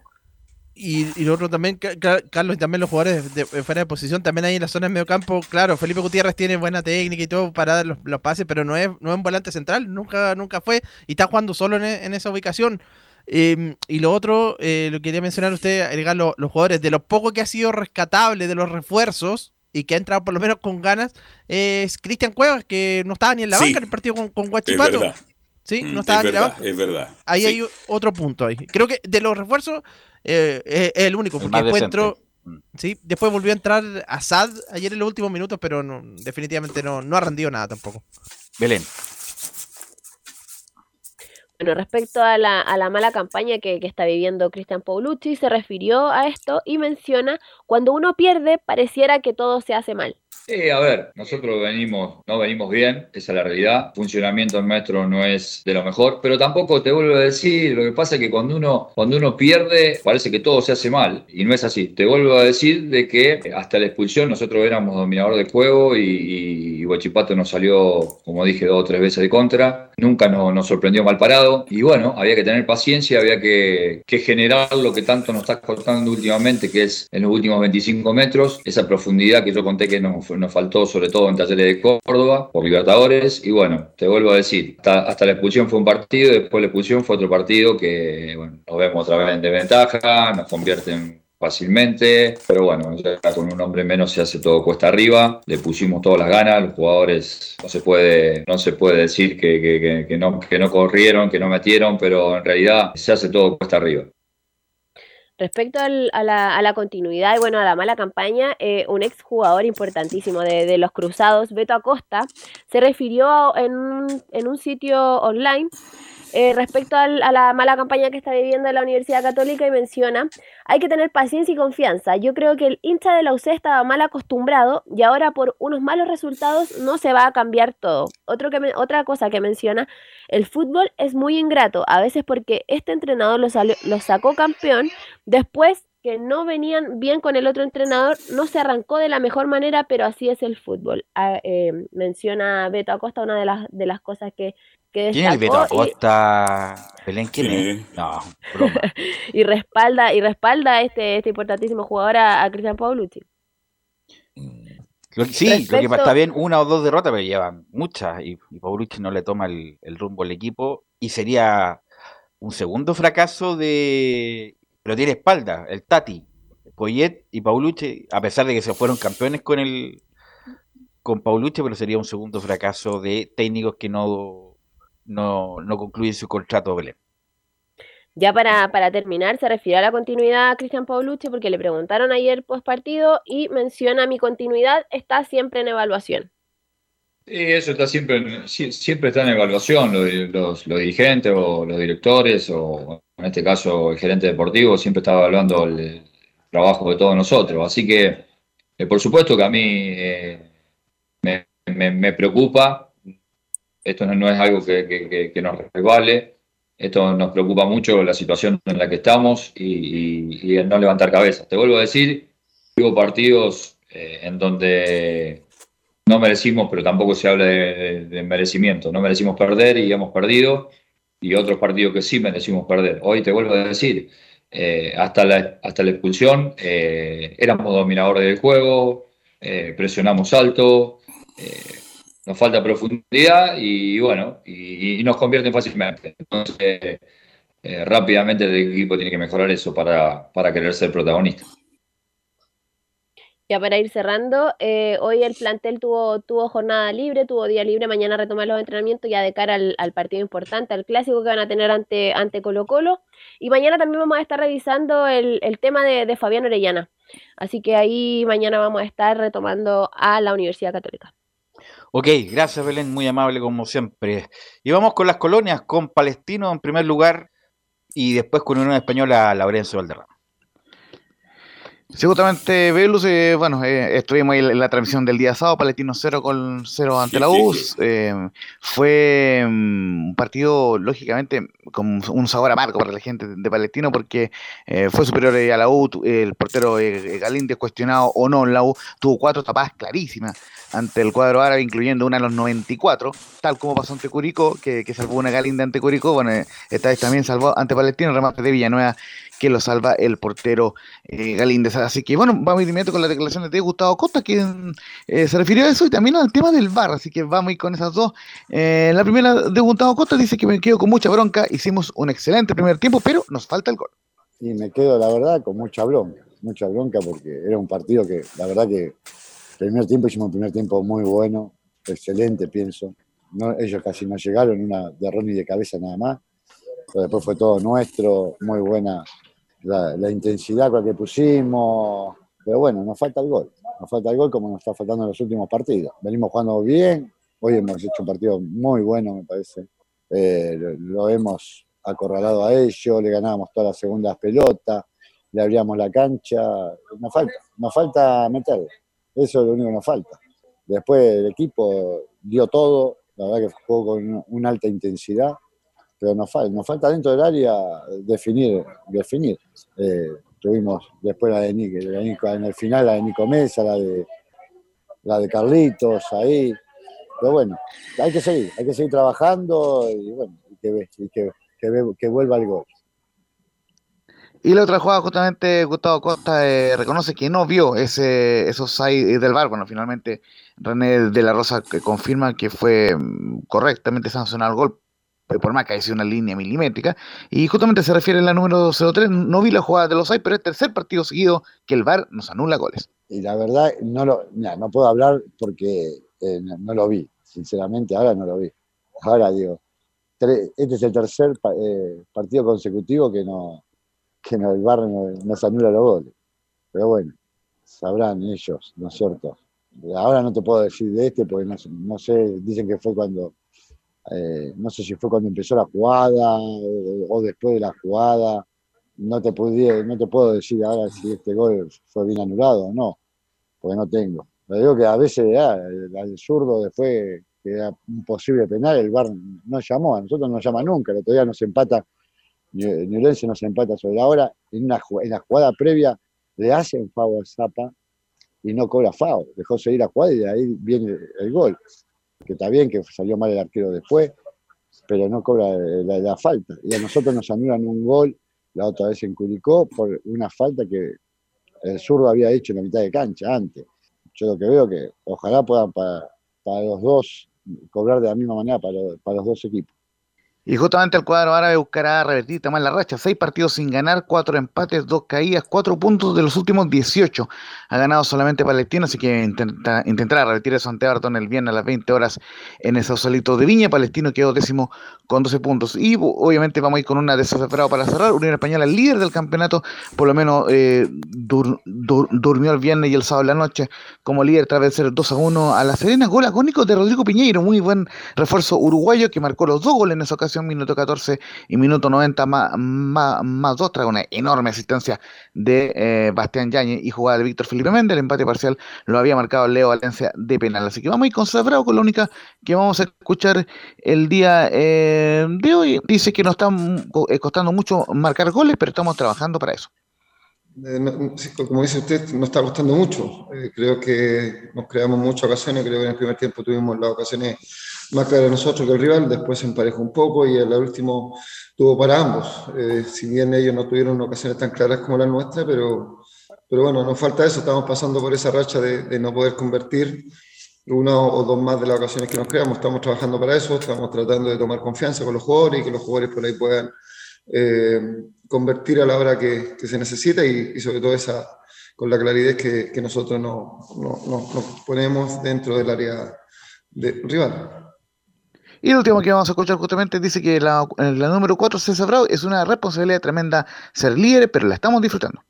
Y, y lo otro también, Ca- Ca- Carlos, y también los jugadores de, fuera de posición, también ahí en la zona de medio campo, claro, Felipe Gutiérrez tiene buena técnica y todo para dar los, los pases, pero no es, no es un volante central, nunca, nunca fue, y está jugando solo en, en esa ubicación. Eh, y lo otro, eh, lo quería mencionar a usted, agregar lo- los jugadores, de lo poco que ha sido rescatable de los refuerzos, y que ha entrado por lo menos con ganas, es Cristian Cuevas, que no estaba ni en la Sí. banca en el partido con, con Es Guachipato. verdad. Sí, Mm, no estaba es ni en la verdad, banca. es verdad. Ahí Sí. hay otro punto ahí. Creo que de los refuerzos eh, es, es el único, El porque decente. entró. Mm. Sí, después volvió a entrar Assad ayer en los últimos minutos, pero no, definitivamente no, no ha rendido nada tampoco. Belén. Bueno, respecto a la, mala campaña que, está viviendo Cristian Paulucci, se refirió a esto y menciona, cuando uno pierde, pareciera que todo se hace mal. Sí, a ver, nosotros venimos, no venimos bien, esa es la realidad. Funcionamiento nuestro no es de lo mejor, pero tampoco te vuelvo a decir, lo que pasa es que cuando uno, cuando uno pierde, parece que todo se hace mal, y no es así. Te vuelvo a decir de que hasta la expulsión nosotros éramos dominador de juego y, y nos salió, como dije, dos o tres veces de contra. Nunca nos, sorprendió mal parado. Y bueno, había que tener paciencia, había que, que generar lo que tanto nos está costando últimamente, que es en los últimos 25 metros, esa profundidad que yo conté que nos, nos faltó, sobre todo en Talleres de Córdoba, por Libertadores. Y bueno, te vuelvo a decir, hasta, hasta la expulsión fue un partido, después la expulsión fue otro partido que, bueno, nos vemos otra vez en desventaja, nos convierten fácilmente, pero bueno, ya con un hombre menos se hace todo cuesta arriba, le pusimos todas las ganas, los jugadores no se puede, no se puede decir que, que- que- que no, que no corrieron, que no metieron, pero en realidad se hace todo cuesta arriba. Respecto al- a, la, a la continuidad y bueno, a la mala campaña, eh, un exjugador importantísimo de, de los Cruzados, Beto Acosta, se refirió en, en un sitio online eh, respecto al- a la mala campaña que está viviendo la Universidad Católica y menciona, hay que tener paciencia y confianza. Yo creo que el hincha de la UC estaba mal acostumbrado y ahora por unos malos resultados no se va a cambiar todo. Otro otra cosa que menciona, el fútbol es muy ingrato, a veces porque este entrenador lo, salió- lo sacó campeón, después que no venían bien con el otro entrenador, no se arrancó de la mejor manera, pero así es el fútbol. Ah, eh, menciona Beto Acosta una de las, de las cosas que, que ¿Quién es el Beto y- Acosta? Belén, ¿quién es? No, broma. y respalda y respalda a este, este importantísimo jugador a, a Cristian Paulucci. Lo que- sí, lo que Respecto- está bien, una o dos derrotas, pero llevan muchas y, y Paulucci no le toma el, el rumbo al equipo. y sería un segundo fracaso de... Pero tiene espalda, el Tati, Poyet y Paulucci, a pesar de que se fueron campeones con el con Paulucci, pero sería un segundo fracaso de técnicos que no, no, no concluyen su contrato Belén. Ya para, para terminar, se refiere a la continuidad a Cristian Paulucci porque le preguntaron ayer post partido y menciona mi continuidad está siempre en evaluación. Sí, eso está siempre, siempre está en evaluación, los, dirigentes o los directores, o en este caso el gerente deportivo, siempre está evaluando el trabajo de todos nosotros. Así que, eh, por supuesto que a mí eh, me, preocupa, esto no, es algo que, nos resbale, esto nos preocupa mucho la situación en la que estamos y, y- y el no levantar cabeza. Te vuelvo a decir, hubo partidos eh, en donde no merecimos, pero tampoco se habla de, merecimiento. No merecimos perder y hemos perdido, y otros partidos que sí merecimos perder. Hoy te vuelvo a decir, eh, hasta, la, hasta la expulsión eh, éramos dominadores del juego, eh, presionamos alto, eh, nos falta profundidad y bueno, y, y nos convierten fácilmente. Entonces, rápidamente el equipo tiene que mejorar eso para, para querer ser protagonista. Ya para ir cerrando, eh, hoy el plantel tuvo, tuvo jornada libre, tuvo día libre, mañana retomar los entrenamientos ya de cara al, al partido importante, al clásico que van a tener ante, ante Colo Colo. Y mañana también vamos a estar revisando el, el tema de, de Fabián Orellana. Así que ahí mañana vamos a estar retomando a la Universidad Católica. Ok, gracias Belén, muy amable como siempre. Y vamos con las colonias, con Palestino en primer lugar y después con Unión Española, Laurencio Valderrama. Sí, justamente, Velus, eh, bueno, eh, estuvimos ahí en la transmisión del día sábado, Palestino 0 con 0 ante Sí, la U. sí. eh, fue mm, un partido, lógicamente, con un sabor amargo para la gente de Palestino, porque eh, fue superior eh, a la U. El portero Galíndez, cuestionado o no en la U, tuvo cuatro tapadas clarísimas ante el cuadro árabe, incluyendo una a los 94, tal como pasó ante Curicó, que, que salvó una Galíndez ante Curicó. Bueno, esta vez también salvó ante Palestino, remate de Villanueva que lo salva el portero eh, Galíndez. Así que bueno, vamos inmediato con las declaraciones de Gustavo Costa, que eh, se refirió a eso y también al tema del bar, así que vamos a ir con esas dos. Eh, la primera de Gustavo Costa dice que me quedo con mucha bronca, hicimos un excelente primer tiempo, pero nos falta el gol. Y me quedo, la verdad, con mucha bronca, mucha bronca porque era un partido que, la verdad que primer tiempo hicimos un primer tiempo muy bueno, excelente, pienso. No, ellos casi no llegaron, una de Ronnie de cabeza nada más. Pero después fue todo nuestro, muy buena la, intensidad con la que pusimos. Pero bueno, nos falta el gol. Nos falta el gol como nos está faltando en los últimos partidos. Venimos jugando bien, hoy hemos hecho un partido muy bueno, me parece. Eh, lo, lo hemos acorralado a ellos, le ganábamos todas las segundas pelotas, le abríamos la cancha. Nos falta, nos falta meterlo. Eso es lo único que nos falta. Después el equipo dio todo, la verdad que jugó con una alta intensidad, pero nos falta, nos falta dentro del área definir, definir. Eh, tuvimos después la de, de Nico- en el final la de Nico Mesa, la de, la de Carlitos ahí. Pero bueno, hay que seguir, hay que seguir trabajando y bueno, y que, y que, que que vuelva el gol. Y la otra jugada, justamente, Gustavo Costa eh, reconoce que no vio ese, esos side del bar. Bueno, finalmente René de la Rosa confirma que fue mm, correctamente sancionado el gol, por más que haya una línea milimétrica. Y justamente se refiere a la número 03. No vi la jugada de los side, pero es el tercer partido seguido que el bar nos anula goles. Y la verdad, no, lo, no puedo hablar porque eh, no, lo vi, sinceramente, ahora no lo vi. Ahora digo, este es el tercer eh, partido consecutivo que, no, que el no- nos anula los goles. Pero bueno, sabrán ellos, ¿no es cierto? Ahora no te puedo decir de este porque no, no sé, dicen que fue cuando, eh, no sé si fue cuando empezó la jugada o, después de la jugada. No te, pudiera- no te puedo decir ahora si este gol fue bien anulado o no, porque no tengo. Pero digo que a veces ah, al zurdo después que era un posible penal, el VAR no llamó, a nosotros no llama nunca, el otro día nos empata, Ñublense nos empata sobre la hora, en, una, en la jugada previa le hacen FAO a Zapa y no cobra FAO, dejó seguir la jugada y de ahí viene el gol, que está bien que salió mal el arquero después, pero no cobra la, falta. Y a nosotros nos anulan un gol la otra vez en Curicó por una falta que el zurdo había hecho en la mitad de cancha antes. Yo lo que veo que ojalá puedan para, para los dos cobrar de la misma manera para, para los dos equipos. Y justamente el cuadro árabe buscará revertir también la racha. Seis partidos sin ganar, cuatro empates, dos caídas, cuatro puntos de los últimos 18. Ha ganado solamente Palestino, así que intenta, intentará revertir eso ante Everton el viernes a las 20 horas en el Sausalito de Viña. Palestino quedó décimo con 12 puntos. Y obviamente vamos a ir con una desesperada para cerrar. Unión Española, líder del campeonato, por lo menos eh, dur, dur, durmió el viernes y el sábado en la noche como líder tras vencer 2 a 1 a la Serena. Gol agónico de Rodrigo Piñeiro, muy buen refuerzo uruguayo que marcó los dos goles en esa ocasión minuto 14 y minuto 90 más, más, más dos, tras una enorme asistencia de eh, Bastián Yañez y jugada de Víctor Felipe Méndez. El empate parcial lo había marcado Leo Valencia de penal. Así que vamos a ir con Bravo con la única que vamos a escuchar el día eh, de hoy. Dice que nos están eh, costando mucho marcar goles, pero estamos trabajando para eso. como dice usted, nos está costando mucho. creo que nos creamos muchas ocasiones. Creo que en el primer tiempo tuvimos las ocasiones más claro nosotros que el rival, después se emparejó un poco y el último tuvo para ambos. Eh, si bien ellos no tuvieron ocasiones tan claras como la nuestra, pero, pero bueno, nos falta eso, estamos pasando por esa racha de, de no poder convertir una o dos más de las ocasiones que nos creamos, estamos trabajando para eso, estamos tratando de tomar confianza con los jugadores y que los jugadores por ahí puedan eh, convertir a la hora que, que se necesita y, y, sobre todo esa con la claridad que, que nosotros nos no, no, no ponemos dentro del área de rival. Y el último que vamos a escuchar justamente dice que la, la número 4, César Bravo, es una responsabilidad tremenda ser líder, pero la estamos disfrutando.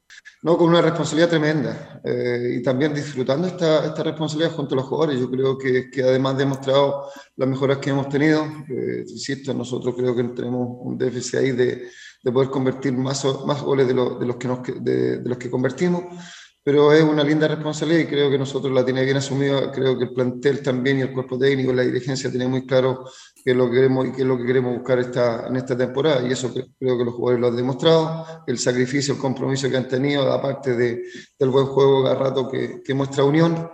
No, con una responsabilidad tremenda eh, y también disfrutando esta, esta responsabilidad junto a los jugadores. Yo creo que, que además de demostrado las mejoras que hemos tenido, eh, insisto, nosotros creo que tenemos un déficit ahí de, de poder convertir más, más goles de, lo, de los que de los que convertimos pero es una linda responsabilidad y creo que nosotros la tiene bien asumida. Creo que el plantel también y el cuerpo técnico, la dirigencia tiene muy claro qué es lo que queremos y qué es lo que queremos buscar esta, en esta temporada y eso creo que los jugadores lo han demostrado. El sacrificio, el compromiso que han tenido, aparte de, del buen juego cada rato que, que muestra Unión.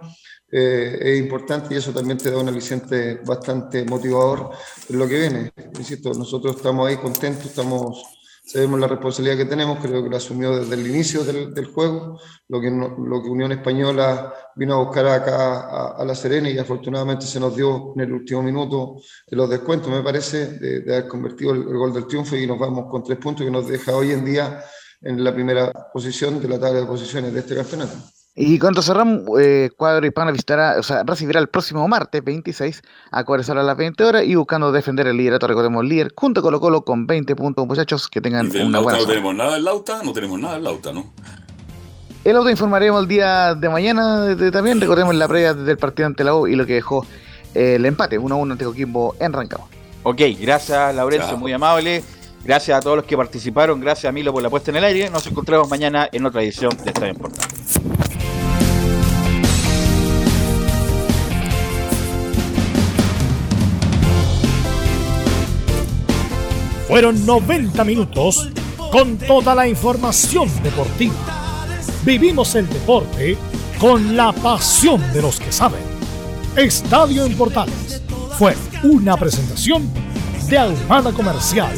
Eh, es importante y eso también te da un aliciente bastante motivador en lo que viene. Insisto, nosotros estamos ahí contentos, estamos sabemos la responsabilidad que tenemos, creo que lo asumió desde el inicio del, del juego, lo que, lo que Unión Española vino a buscar acá a, a, La Serena y afortunadamente se nos dio en el último minuto de los descuentos, me parece, de, de haber convertido el, el, gol del triunfo y nos vamos con tres puntos que nos deja hoy en día en la primera posición de la tabla de posiciones de este campeonato. Y cuando cerramos, eh, Cuadro Hispana visitará, o sea, recibirá el próximo martes 26 a Cuadresar a las 20 horas y buscando defender el liderato, recordemos, líder junto a Colo Colo con 20 puntos, muchachos, que tengan una buena No tenemos nada en Lauta, no tenemos nada en Lauta, ¿no? El auto informaremos el día de mañana de, de, también, recordemos la previa del partido ante la U y lo que dejó eh, el empate 1-1 ante Coquimbo en Rancagua. Ok, gracias Laurencio, muy amable. Gracias a todos los que participaron, gracias a Milo por la puesta en el aire. Nos encontramos mañana en otra edición de Estadio Importante. Fueron 90 minutos con toda la información deportiva. Vivimos el deporte con la pasión de los que saben. Estadio en fue una presentación de Ahumada Comercial